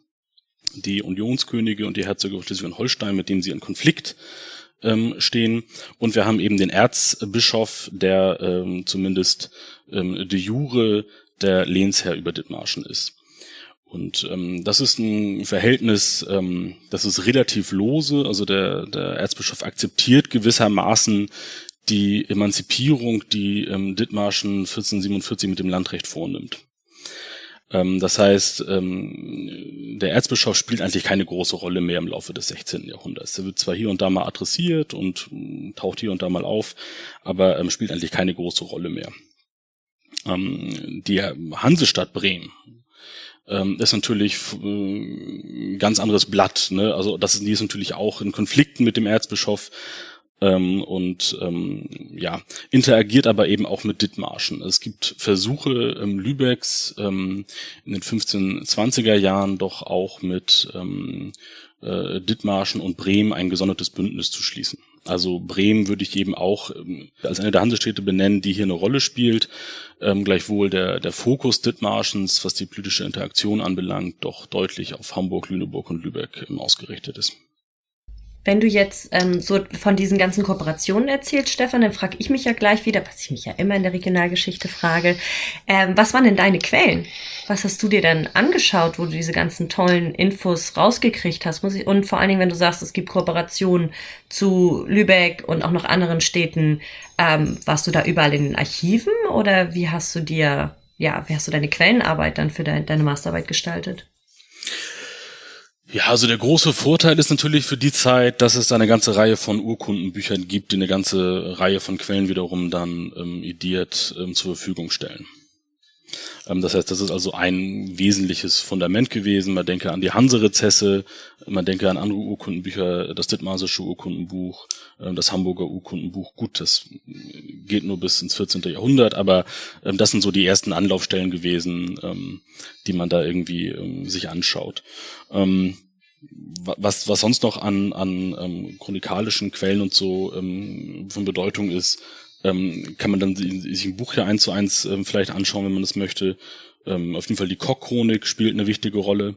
die Unionskönige und die Herzöge von Schleswig und Holstein, mit denen sie in Konflikt ähm, stehen. Und wir haben eben den Erzbischof, der ähm, zumindest ähm, de jure der Lehnsherr über Dithmarschen ist. Und ähm, das ist ein Verhältnis, ähm, das ist relativ lose. Also der, der Erzbischof akzeptiert gewissermaßen die Emanzipierung, die ähm, Dithmarschen 1447 mit dem Landrecht vornimmt. Ähm, das heißt, ähm, der Erzbischof spielt eigentlich keine große Rolle mehr im Laufe des 16. Jahrhunderts. Er wird zwar hier und da mal adressiert und äh, taucht hier und da mal auf, aber ähm, spielt eigentlich keine große Rolle mehr ähm, die Hansestadt Bremen ähm, ist natürlich äh, ganz anderes Blatt. Ne? Also das ist, die ist natürlich auch in Konflikten mit dem Erzbischof ähm, und ähm, ja interagiert aber eben auch mit Dithmarschen. Es gibt Versuche ähm, Lübecks ähm, in den 1520er Jahren doch auch mit ähm, äh, Dithmarschen und Bremen ein gesondertes Bündnis zu schließen. Also Bremen würde ich eben auch ähm, als eine der Hansestädte benennen, die hier eine Rolle spielt. Ähm, gleichwohl der, der Fokus Dithmarschens, was die politische Interaktion anbelangt, doch deutlich auf Hamburg, Lüneburg und Lübeck ähm, ausgerichtet ist. Wenn du jetzt ähm, so von diesen ganzen Kooperationen erzählst, Stefan, dann frage ich mich ja gleich wieder, was ich mich ja immer in der Regionalgeschichte frage, ähm, was waren denn deine Quellen? Was hast du dir denn angeschaut, wo du diese ganzen tollen Infos rausgekriegt hast? Muss ich, und vor allen Dingen, wenn du sagst, es gibt Kooperationen zu Lübeck und auch noch anderen Städten, ähm, warst du da überall in den Archiven oder wie hast du dir, ja, wie hast du deine Quellenarbeit dann für de deine Masterarbeit gestaltet? Ja, also der große Vorteil ist natürlich für die Zeit, dass es eine ganze Reihe von Urkundenbüchern gibt, die eine ganze Reihe von Quellen wiederum dann ähm, idiert ähm, zur Verfügung stellen. Ähm, das heißt, das ist also ein wesentliches Fundament gewesen. Man denke an die Hanse-Rezesse, man denke an andere Urkundenbücher, das Dithmarsische Urkundenbuch, ähm, das Hamburger Urkundenbuch. Gut, das geht nur bis ins 14. Jahrhundert, aber ähm, das sind so die ersten Anlaufstellen gewesen, ähm, die man da irgendwie ähm, sich anschaut. Ähm, was, was sonst noch an, an ähm, chronikalischen Quellen und so ähm, von Bedeutung ist, ähm, kann man dann sich ein Buch hier eins zu eins ähm, vielleicht anschauen, wenn man das möchte. Ähm, auf jeden Fall die Koch-Chronik spielt eine wichtige Rolle.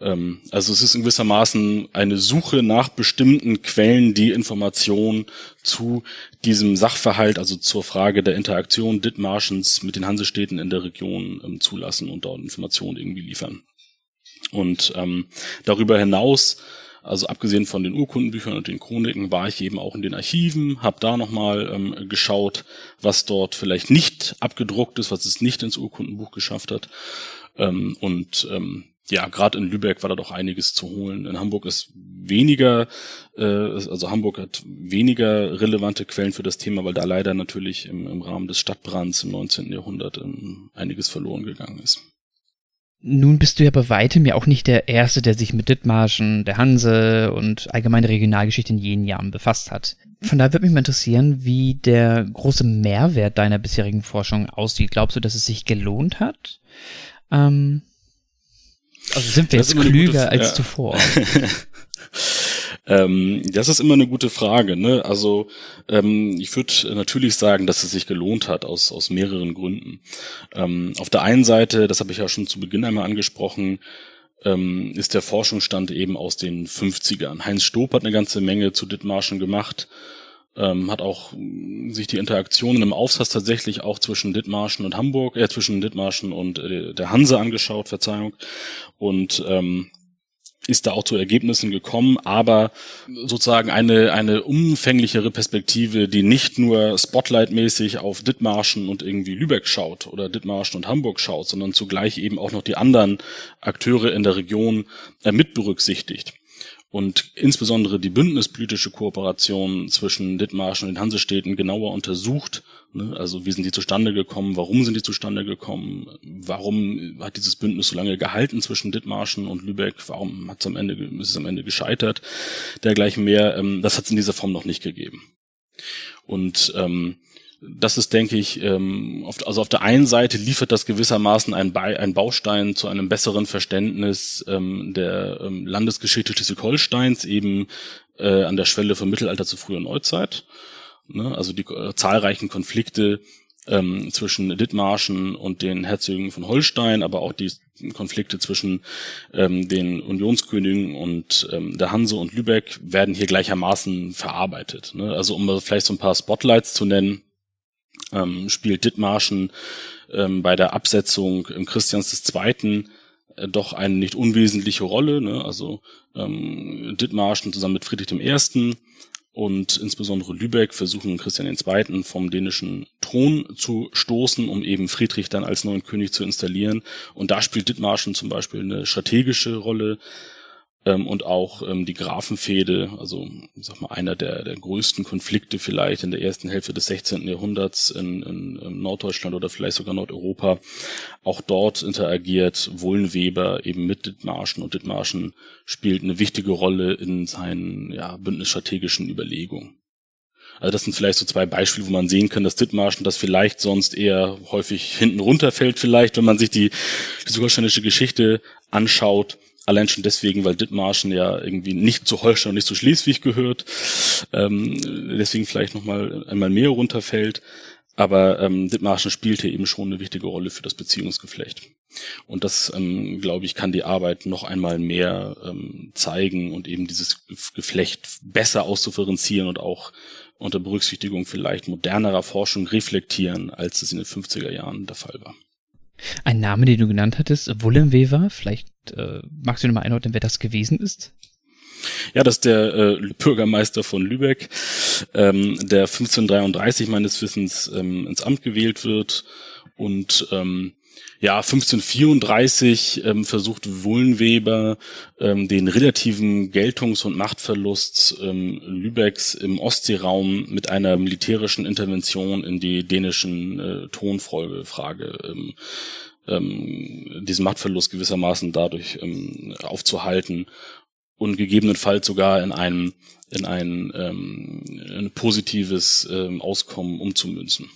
Ähm, also es ist in gewissermaßen eine Suche nach bestimmten Quellen, die Informationen zu diesem Sachverhalt, also zur Frage der Interaktion Dithmarschens mit den Hansestädten in der Region ähm, zulassen und dort Informationen irgendwie liefern. Und ähm, darüber hinaus, also abgesehen von den Urkundenbüchern und den Chroniken, war ich eben auch in den Archiven, habe da nochmal ähm, geschaut, was dort vielleicht nicht abgedruckt ist, was es nicht ins Urkundenbuch geschafft hat. Ähm, und ähm, ja, gerade in Lübeck war da doch einiges zu holen. In Hamburg ist weniger, äh, also Hamburg hat weniger relevante Quellen für das Thema, weil da leider natürlich im, im Rahmen des Stadtbrands im 19. Jahrhundert ähm, einiges verloren gegangen ist. Nun bist du ja bei weitem ja auch nicht der Erste, der sich mit Dithmarschen, der Hanse und allgemeine Regionalgeschichte in jenen Jahren befasst hat. Von daher würde mich mal interessieren, wie der große Mehrwert deiner bisherigen Forschung aussieht. Glaubst du, dass es sich gelohnt hat? Ähm, also sind wir jetzt klüger gute, als ja. zuvor? [laughs] [laughs] Ähm, das ist immer eine gute Frage. Ne? Also ähm, ich würde natürlich sagen, dass es sich gelohnt hat aus, aus mehreren Gründen. Ähm, auf der einen Seite, das habe ich ja schon zu Beginn einmal angesprochen, ähm, ist der Forschungsstand eben aus den 50ern. Heinz Stoop hat eine ganze Menge zu Dithmarschen gemacht. Ähm, hat auch sich die Interaktionen im Aufsatz tatsächlich auch zwischen Dithmarschen und Hamburg, äh, zwischen Dithmarschen und äh, der Hanse angeschaut, Verzeihung. Und ähm, ist da auch zu Ergebnissen gekommen, aber sozusagen eine, eine umfänglichere Perspektive, die nicht nur Spotlight-mäßig auf Dithmarschen und irgendwie Lübeck schaut oder Dithmarschen und Hamburg schaut, sondern zugleich eben auch noch die anderen Akteure in der Region äh, mit berücksichtigt und insbesondere die bündnispolitische Kooperation zwischen Dithmarschen und den Hansestädten genauer untersucht. Ne? Also wie sind die zustande gekommen, warum sind die zustande gekommen, warum hat dieses Bündnis so lange gehalten zwischen Dithmarschen und Lübeck, warum hat es am Ende, ist es am Ende gescheitert, dergleichen mehr. Ähm, das hat es in dieser Form noch nicht gegeben. Und ähm, das ist, denke ich, ähm, auf, also auf der einen Seite liefert das gewissermaßen ein, Be ein Baustein zu einem besseren Verständnis ähm, der ähm, Landesgeschichte Schleswig-Holsteins, eben äh, an der Schwelle von Mittelalter zu früher Neuzeit. Ne? Also die äh, zahlreichen Konflikte ähm, zwischen Dithmarschen und den Herzögen von Holstein, aber auch die Konflikte zwischen ähm, den Unionskönigen und ähm, der Hanse und Lübeck werden hier gleichermaßen verarbeitet. Ne? Also um vielleicht so ein paar Spotlights zu nennen, ähm, spielt Dithmarschen ähm, bei der Absetzung Christians II. Äh, doch eine nicht unwesentliche Rolle. Ne? Also ähm, Dithmarschen zusammen mit Friedrich I und insbesondere Lübeck versuchen Christian II. vom dänischen Thron zu stoßen, um eben Friedrich dann als neuen König zu installieren. Und da spielt Dithmarschen zum Beispiel eine strategische Rolle ähm, und auch ähm, die Grafenfehde, also ich sag mal einer der, der größten Konflikte vielleicht in der ersten Hälfte des 16. Jahrhunderts in, in, in Norddeutschland oder vielleicht sogar Nordeuropa. Auch dort interagiert Wohlenweber eben mit Dithmarschen und Dithmarschen spielt eine wichtige Rolle in seinen ja, bündnisstrategischen Überlegungen. Also das sind vielleicht so zwei Beispiele, wo man sehen kann, dass Dithmarschen das vielleicht sonst eher häufig hinten runterfällt, vielleicht, wenn man sich die schleswig-holsteinische Geschichte anschaut. Allein schon deswegen, weil Dithmarschen ja irgendwie nicht zu Holstein und nicht zu Schleswig gehört. Ähm, deswegen vielleicht nochmal einmal mehr runterfällt. Aber ähm, Dithmarschen spielte eben schon eine wichtige Rolle für das Beziehungsgeflecht. Und das, ähm, glaube ich, kann die Arbeit noch einmal mehr ähm, zeigen und eben dieses Geflecht besser auszudifferenzieren und auch unter Berücksichtigung vielleicht modernerer Forschung reflektieren, als es in den 50er Jahren der Fall war. Ein Name, den du genannt hattest, Wullenweber, vielleicht äh, magst du noch mal einordnen, wer das gewesen ist? Ja, das ist der äh, Bürgermeister von Lübeck, ähm, der 1533 meines Wissens ähm, ins Amt gewählt wird und ähm, ja, 1534 ähm, versucht Wullenweber ähm, den relativen Geltungs- und Machtverlust ähm, Lübecks im Ostseeraum mit einer militärischen Intervention in die dänischen äh, Thronfolgefrage ähm, ähm, diesen Machtverlust gewissermaßen dadurch ähm, aufzuhalten und gegebenenfalls sogar in einem in ein, ähm, ein positives ähm, Auskommen umzumünzen.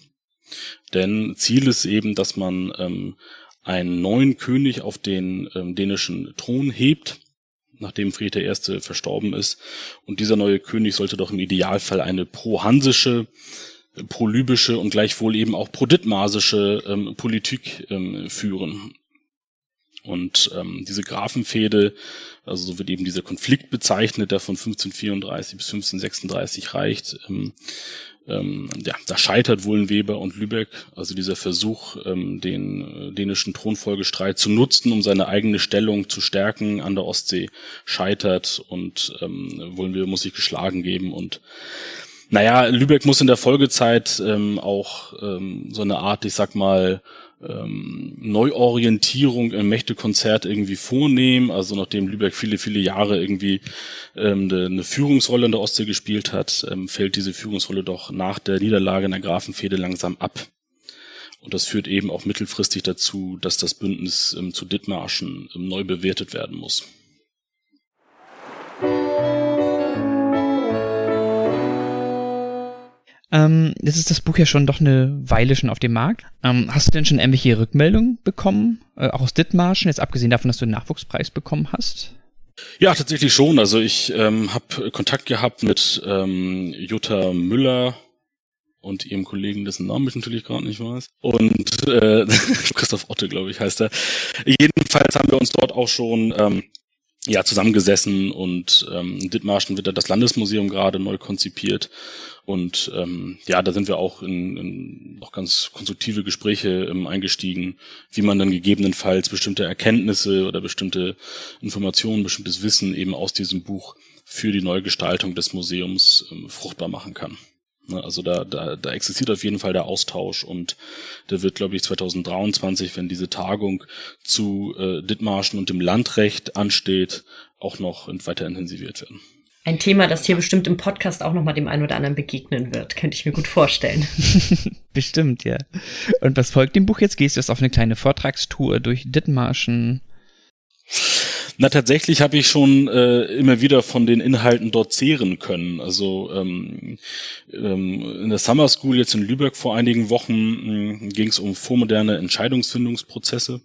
Denn Ziel ist eben, dass man ähm, einen neuen König auf den ähm, dänischen Thron hebt, nachdem Friedrich I. verstorben ist. Und dieser neue König sollte doch im Idealfall eine pro-hansische, pro-lybische und gleichwohl eben auch pro-dithmarsische ähm, Politik ähm, führen. Und ähm, diese Grafenfehde, also so wird eben dieser Konflikt bezeichnet, der von 1534 bis 1536 reicht, ähm, ähm, ja, da scheitert Wullenweber und Lübeck, also dieser Versuch, ähm, den äh, dänischen Thronfolgestreit zu nutzen, um seine eigene Stellung zu stärken an der Ostsee, scheitert und ähm, Wullenweber muss sich geschlagen geben. Und naja, Lübeck muss in der Folgezeit ähm, auch ähm, so eine Art, ich sag mal, ähm, Neuorientierung im Mächtekonzert irgendwie vornehmen. Also nachdem Lübeck viele, viele Jahre irgendwie ähm, eine Führungsrolle in der Ostsee gespielt hat, ähm, fällt diese Führungsrolle doch nach der Niederlage in der Grafenfehde langsam ab. Und das führt eben auch mittelfristig dazu, dass das Bündnis ähm, zu Dithmarschen ähm, neu bewertet werden muss. Ähm, jetzt ist das Buch ja schon doch eine Weile schon auf dem Markt. Ähm, hast du denn schon irgendwelche Rückmeldungen bekommen, äh, auch aus Dithmarschen, jetzt abgesehen davon, dass du den Nachwuchspreis bekommen hast? Ja, tatsächlich schon. Also ich ähm, habe Kontakt gehabt mit ähm, Jutta Müller und ihrem Kollegen, dessen Namen ich natürlich gerade nicht weiß. Und äh, [laughs] Christoph Otte, glaube ich, heißt er. Jedenfalls haben wir uns dort auch schon ähm, ja zusammengesessen und ähm, Dithmarschen wird ja das Landesmuseum gerade neu konzipiert und ähm, ja, da sind wir auch in, in auch ganz konstruktive Gespräche ähm, eingestiegen, wie man dann gegebenenfalls bestimmte Erkenntnisse oder bestimmte Informationen, bestimmtes Wissen eben aus diesem Buch für die Neugestaltung des Museums ähm, fruchtbar machen kann. Ne, also da, da, da existiert auf jeden Fall der Austausch und der wird, glaube ich, 2023, wenn diese Tagung zu äh, Dithmarschen und dem Landrecht ansteht, auch noch weiter intensiviert werden. Ein Thema, das hier bestimmt im Podcast auch nochmal dem einen oder anderen begegnen wird, könnte ich mir gut vorstellen. [laughs] bestimmt, ja. Und was folgt dem Buch jetzt? Gehst du jetzt auf eine kleine Vortragstour durch Dithmarschen? Na, tatsächlich habe ich schon äh, immer wieder von den Inhalten dort zehren können. Also ähm, ähm, in der Summer School jetzt in Lübeck vor einigen Wochen ging es um vormoderne Entscheidungsfindungsprozesse.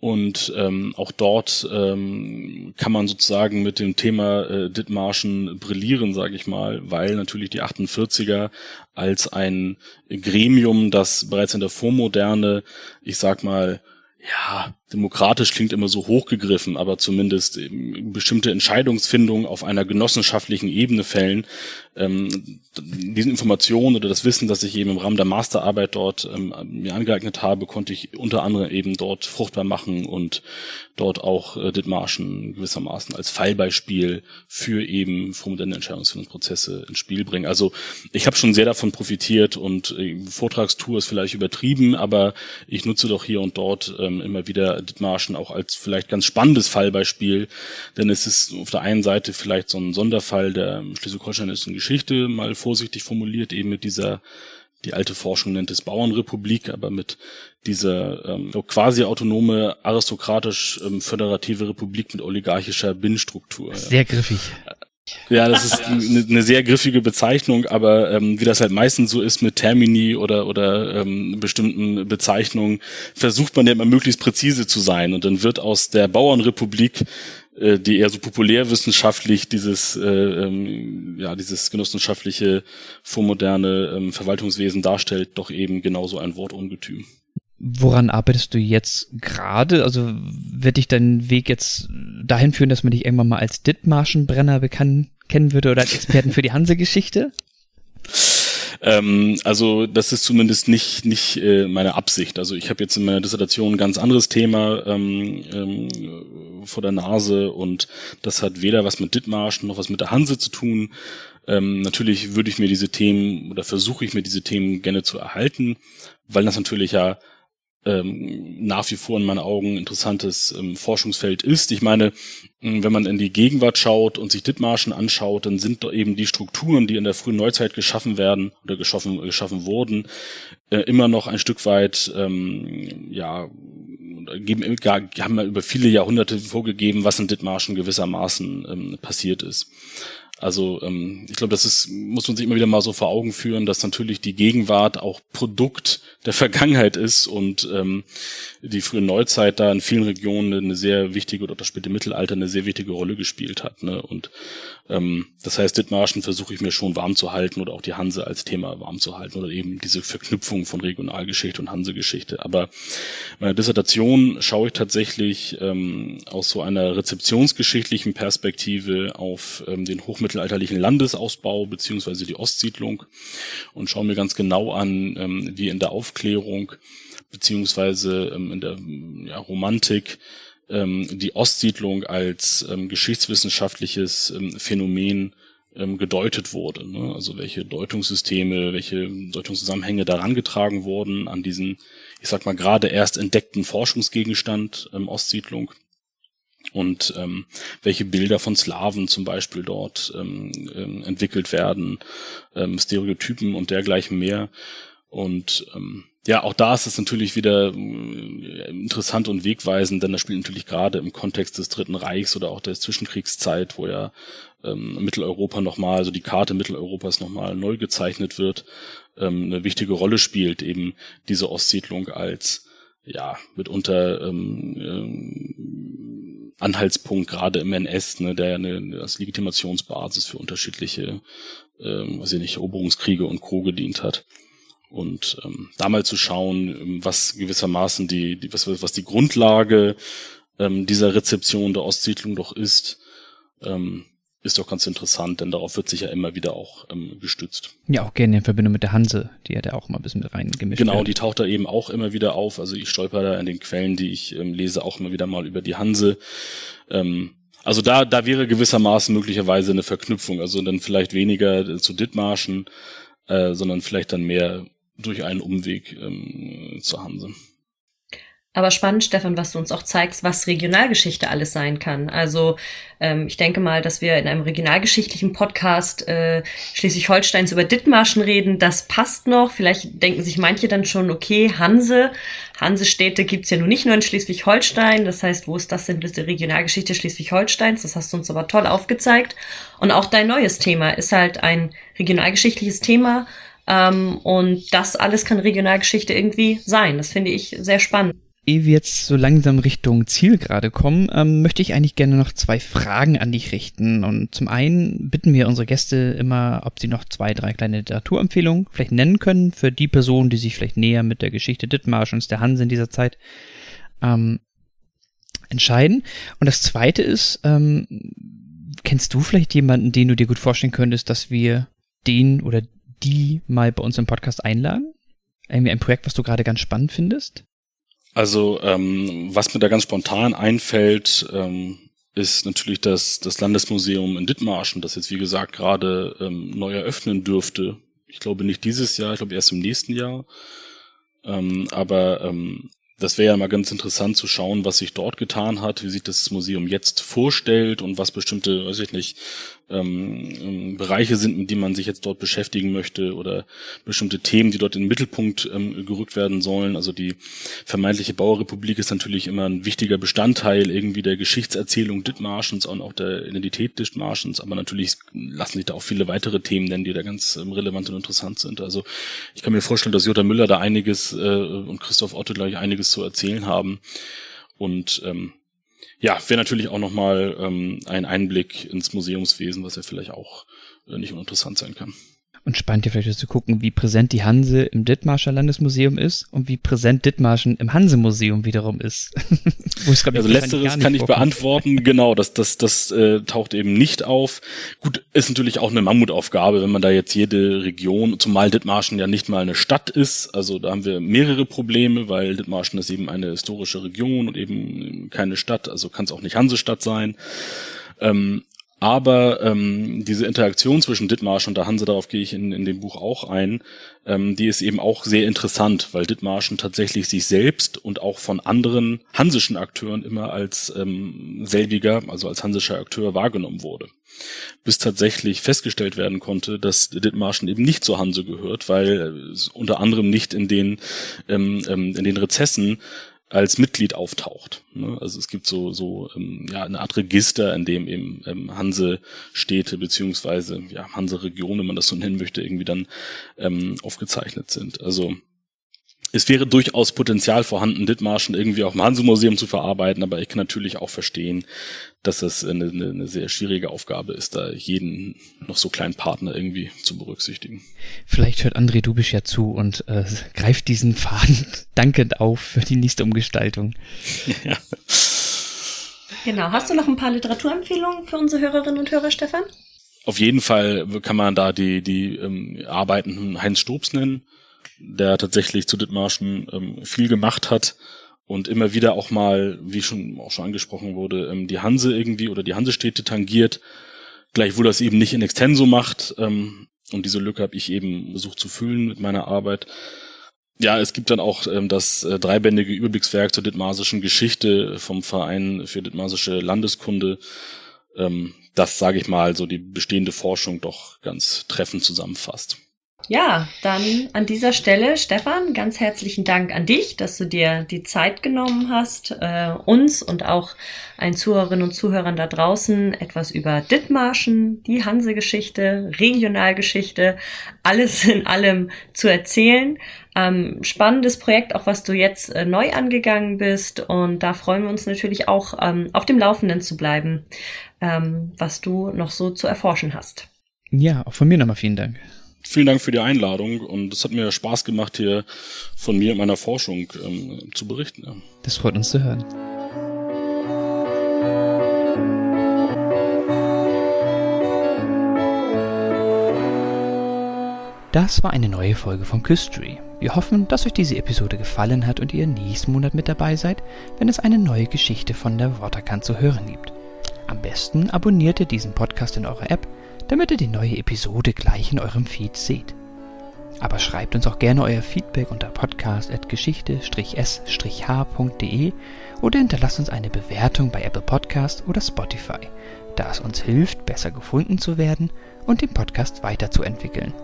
Und ähm, auch dort ähm, kann man sozusagen mit dem Thema äh, Dithmarschen brillieren, sage ich mal, weil natürlich die 48er als ein Gremium, das bereits in der Vormoderne, ich sag mal, ja, demokratisch klingt immer so hochgegriffen, aber zumindest bestimmte Entscheidungsfindungen auf einer genossenschaftlichen Ebene fällen, ähm, diesen Informationen oder das Wissen, das ich eben im Rahmen der Masterarbeit dort ähm, mir angeeignet habe, konnte ich unter anderem eben dort fruchtbar machen und dort auch äh, Dithmarschen gewissermaßen als Fallbeispiel für eben vormoderne Entscheidungsfindungsprozesse ins Spiel bringen. Also ich habe schon sehr davon profitiert und äh, Vortragstour ist vielleicht übertrieben, aber ich nutze doch hier und dort ähm, immer wieder Dithmarschen auch als vielleicht ganz spannendes Fallbeispiel, denn es ist auf der einen Seite vielleicht so ein Sonderfall der schleswig-holsteinischen Geschichte, mal vorsichtig formuliert, eben mit dieser die alte Forschung nennt es Bauernrepublik, aber mit dieser ähm, quasi autonome, aristokratisch ähm, föderative Republik mit oligarchischer Binnenstruktur. Sehr griffig. Das ist eine, eine sehr griffige Bezeichnung, aber ähm, wie das halt meistens so ist mit Termini oder oder ähm, bestimmten Bezeichnungen, versucht man ja immer möglichst präzise zu sein und dann wird aus der Bauernrepublik äh, die eher so populärwissenschaftlich dieses äh, ähm, ja dieses genossenschaftliche vormoderne ähm, Verwaltungswesen darstellt, doch eben genauso ein Wortungetüm. Woran arbeitest du jetzt gerade? Also wird dich dein Weg jetzt dahin führen, dass man dich irgendwann mal als Dithmarschenbrenner bekannt kennen würde oder als Experten für die Hanse-Geschichte? Ähm, also das ist zumindest nicht nicht äh, meine Absicht. Also ich habe jetzt in meiner Dissertation ein ganz anderes Thema ähm, ähm, vor der Nase und das hat weder was mit Dithmarschen noch was mit der Hanse zu tun. Ähm, natürlich würde ich mir diese Themen oder versuche ich mir diese Themen gerne zu erhalten, weil das natürlich ja ähm, nach wie vor in meinen Augen interessantes ähm, Forschungsfeld ist. Ich meine, wenn man in die Gegenwart schaut und sich Dithmarschen anschaut, dann sind da eben die Strukturen, die in der frühen Neuzeit geschaffen werden oder geschaffen, geschaffen wurden, äh, immer noch ein Stück weit, ähm, ja, geben, haben über viele Jahrhunderte vorgegeben, was in Dithmarschen gewissermaßen ähm, passiert ist. Also ähm, ich glaube, das ist, muss man sich immer wieder mal so vor Augen führen, dass natürlich die Gegenwart auch Produkt der Vergangenheit ist und ähm, die frühe Neuzeit da in vielen Regionen eine sehr wichtige oder das späte Mittelalter eine sehr wichtige Rolle gespielt hat. Ne? Und das heißt, Dithmarschen versuche ich mir schon warm zu halten oder auch die Hanse als Thema warm zu halten oder eben diese Verknüpfung von Regionalgeschichte und Hansegeschichte. Aber meine Dissertation schaue ich tatsächlich ähm, aus so einer rezeptionsgeschichtlichen Perspektive auf ähm, den hochmittelalterlichen Landesausbau beziehungsweise die Ostsiedlung und schaue mir ganz genau an, ähm, wie in der Aufklärung beziehungsweise ähm, in der ja, Romantik ähm, die Ostsiedlung als ähm, geschichtswissenschaftliches ähm, Phänomen ähm, gedeutet wurde. Ne? Also welche Deutungssysteme, welche Deutungszusammenhänge daran getragen wurden an diesen, ich sag mal, gerade erst entdeckten Forschungsgegenstand ähm, Ostsiedlung und ähm, welche Bilder von Slawen zum Beispiel dort ähm, ähm, entwickelt werden, ähm, Stereotypen und dergleichen mehr. Und ähm, ja, auch da ist es natürlich wieder äh, interessant und wegweisend, denn das spielt natürlich gerade im Kontext des Dritten Reichs oder auch der Zwischenkriegszeit, wo ja ähm, Mitteleuropa nochmal, also die Karte Mitteleuropas nochmal neu gezeichnet wird, ähm, eine wichtige Rolle spielt, eben diese Ostsiedlung als ja mitunter ähm, ähm, Anhaltspunkt gerade im NS, ne, der eine als Legitimationsbasis für unterschiedliche, ähm, weiß ich nicht, Eroberungskriege und Co. gedient hat und ähm, da mal zu schauen, ähm, was gewissermaßen die, die was, was die Grundlage ähm, dieser Rezeption der Ostsiedlung doch ist, ähm, ist doch ganz interessant, denn darauf wird sich ja immer wieder auch ähm, gestützt. Ja, auch gerne in Verbindung mit der Hanse, die hat ja auch mal ein bisschen mit reingemischt. Genau, wird. die taucht da eben auch immer wieder auf. Also ich stolper da in den Quellen, die ich ähm, lese, auch immer wieder mal über die Hanse. Ähm, also da, da wäre gewissermaßen möglicherweise eine Verknüpfung. Also dann vielleicht weniger zu Dithmarschen, äh, sondern vielleicht dann mehr durch einen Umweg ähm, zur Hanse. Aber spannend, Stefan, was du uns auch zeigst, was Regionalgeschichte alles sein kann. Also ähm, ich denke mal, dass wir in einem regionalgeschichtlichen Podcast äh, Schleswig-Holsteins über Dithmarschen reden. Das passt noch. Vielleicht denken sich manche dann schon, okay, Hanse. Hansestädte gibt's ja nun nicht nur in Schleswig-Holstein. Das heißt, wo ist das denn mit der Regionalgeschichte Schleswig-Holsteins? Das hast du uns aber toll aufgezeigt. Und auch dein neues Thema ist halt ein regionalgeschichtliches Thema. Ähm, und das alles kann Regionalgeschichte irgendwie sein. Das finde ich sehr spannend ehe wir jetzt so langsam Richtung Ziel gerade kommen, ähm, möchte ich eigentlich gerne noch zwei Fragen an dich richten. Und zum einen bitten wir unsere Gäste immer, ob sie noch zwei, drei kleine Literaturempfehlungen vielleicht nennen können für die Personen, die sich vielleicht näher mit der Geschichte Dithmarschens, der Hanse in dieser Zeit ähm, entscheiden. Und das zweite ist, ähm, kennst du vielleicht jemanden, den du dir gut vorstellen könntest, dass wir den oder die mal bei uns im Podcast einladen? Irgendwie ein Projekt, was du gerade ganz spannend findest? Also ähm, was mir da ganz spontan einfällt, ähm, ist natürlich das, das Landesmuseum in Dithmarschen, das jetzt wie gesagt gerade ähm, neu eröffnen dürfte. Ich glaube nicht dieses Jahr, ich glaube erst im nächsten Jahr. Ähm, aber ähm, das wäre ja mal ganz interessant zu schauen, was sich dort getan hat, wie sich das Museum jetzt vorstellt und was bestimmte, weiß ich nicht, ähm, Bereiche sind, mit denen man sich jetzt dort beschäftigen möchte oder bestimmte Themen, die dort in den Mittelpunkt ähm, gerückt werden sollen. Also die vermeintliche Bauerrepublik ist natürlich immer ein wichtiger Bestandteil irgendwie der Geschichtserzählung Dithmarschens und auch der Identität Dithmarschens, aber natürlich lassen sich da auch viele weitere Themen nennen, die da ganz ähm, relevant und interessant sind. Also ich kann mir vorstellen, dass Jutta Müller da einiges äh, und Christoph Otto gleich einiges zu erzählen haben. Und ähm, ja, wäre natürlich auch nochmal ähm, ein Einblick ins Museumswesen, was ja vielleicht auch äh, nicht uninteressant sein kann. Und spannend hier vielleicht zu gucken, wie präsent die Hanse im Dithmarscher Landesmuseum ist und wie präsent Dithmarschen im Hanse-Museum wiederum ist. [laughs] Wo ich also letzteres kann ich beantworten, [laughs] genau, das, das, das äh, taucht eben nicht auf. Gut, ist natürlich auch eine Mammutaufgabe, wenn man da jetzt jede Region, zumal Dithmarschen ja nicht mal eine Stadt ist, also da haben wir mehrere Probleme, weil Dithmarschen ist eben eine historische Region und eben keine Stadt, also kann es auch nicht Hansestadt sein. Ähm, aber ähm, diese Interaktion zwischen Dithmarschen und der Hanse, darauf gehe ich in, in dem Buch auch ein, ähm, die ist eben auch sehr interessant, weil Dithmarschen tatsächlich sich selbst und auch von anderen hansischen Akteuren immer als ähm, selbiger, also als hansischer Akteur wahrgenommen wurde. Bis tatsächlich festgestellt werden konnte, dass Dithmarschen eben nicht zur Hanse gehört, weil es unter anderem nicht in den, ähm, ähm in den Rezessen als Mitglied auftaucht. Ne? Also es gibt so so ähm, ja eine Art Register, in dem eben ähm, Hanse-Städte beziehungsweise ja Hanse-Regionen, wenn man das so nennen möchte, irgendwie dann ähm, aufgezeichnet sind. Also es wäre durchaus Potenzial vorhanden, Dithmarschen irgendwie auch im Hanse-Museum zu verarbeiten, aber ich kann natürlich auch verstehen, dass es eine, eine, eine sehr schwierige Aufgabe ist, da jeden noch so kleinen Partner irgendwie zu berücksichtigen. Vielleicht hört André Dubisch ja zu und äh, greift diesen Faden [laughs] dankend auf für die nächste Umgestaltung. Ja. Genau. Hast du noch ein paar Literaturempfehlungen für unsere Hörerinnen und Hörer, Stefan? Auf jeden Fall kann man da die, die ähm, Arbeiten Heinz Stobs nennen der tatsächlich zu Dithmarschen ähm, viel gemacht hat und immer wieder auch mal, wie schon auch schon angesprochen wurde, ähm, die Hanse irgendwie oder die Hansestädte tangiert, gleichwohl das eben nicht in extenso macht. Ähm, und diese Lücke habe ich eben versucht zu füllen mit meiner Arbeit. Ja, es gibt dann auch ähm, das äh, dreibändige Überblickswerk zur dithmarsischen Geschichte vom Verein für dithmarsische Landeskunde, ähm, das, sage ich mal, so die bestehende Forschung doch ganz treffend zusammenfasst. Ja, dann an dieser Stelle, Stefan, ganz herzlichen Dank an dich, dass du dir die Zeit genommen hast, äh, uns und auch allen Zuhörerinnen und Zuhörern da draußen etwas über Dithmarschen, die Hansegeschichte, Regionalgeschichte, alles in allem zu erzählen. Ähm, spannendes Projekt, auch was du jetzt äh, neu angegangen bist. Und da freuen wir uns natürlich auch, ähm, auf dem Laufenden zu bleiben, ähm, was du noch so zu erforschen hast. Ja, auch von mir nochmal vielen Dank vielen Dank für die Einladung und es hat mir Spaß gemacht, hier von mir und meiner Forschung ähm, zu berichten. Das freut uns zu hören. Das war eine neue Folge von Küstry. Wir hoffen, dass euch diese Episode gefallen hat und ihr nächsten Monat mit dabei seid, wenn es eine neue Geschichte von der Waterkant zu hören gibt. Am besten abonniert ihr diesen Podcast in eurer App damit ihr die neue Episode gleich in eurem Feed seht. Aber schreibt uns auch gerne euer Feedback unter podcast.geschichte-s-h.de oder hinterlasst uns eine Bewertung bei Apple Podcast oder Spotify, da es uns hilft, besser gefunden zu werden und den Podcast weiterzuentwickeln.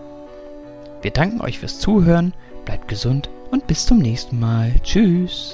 Wir danken euch fürs Zuhören, bleibt gesund und bis zum nächsten Mal. Tschüss.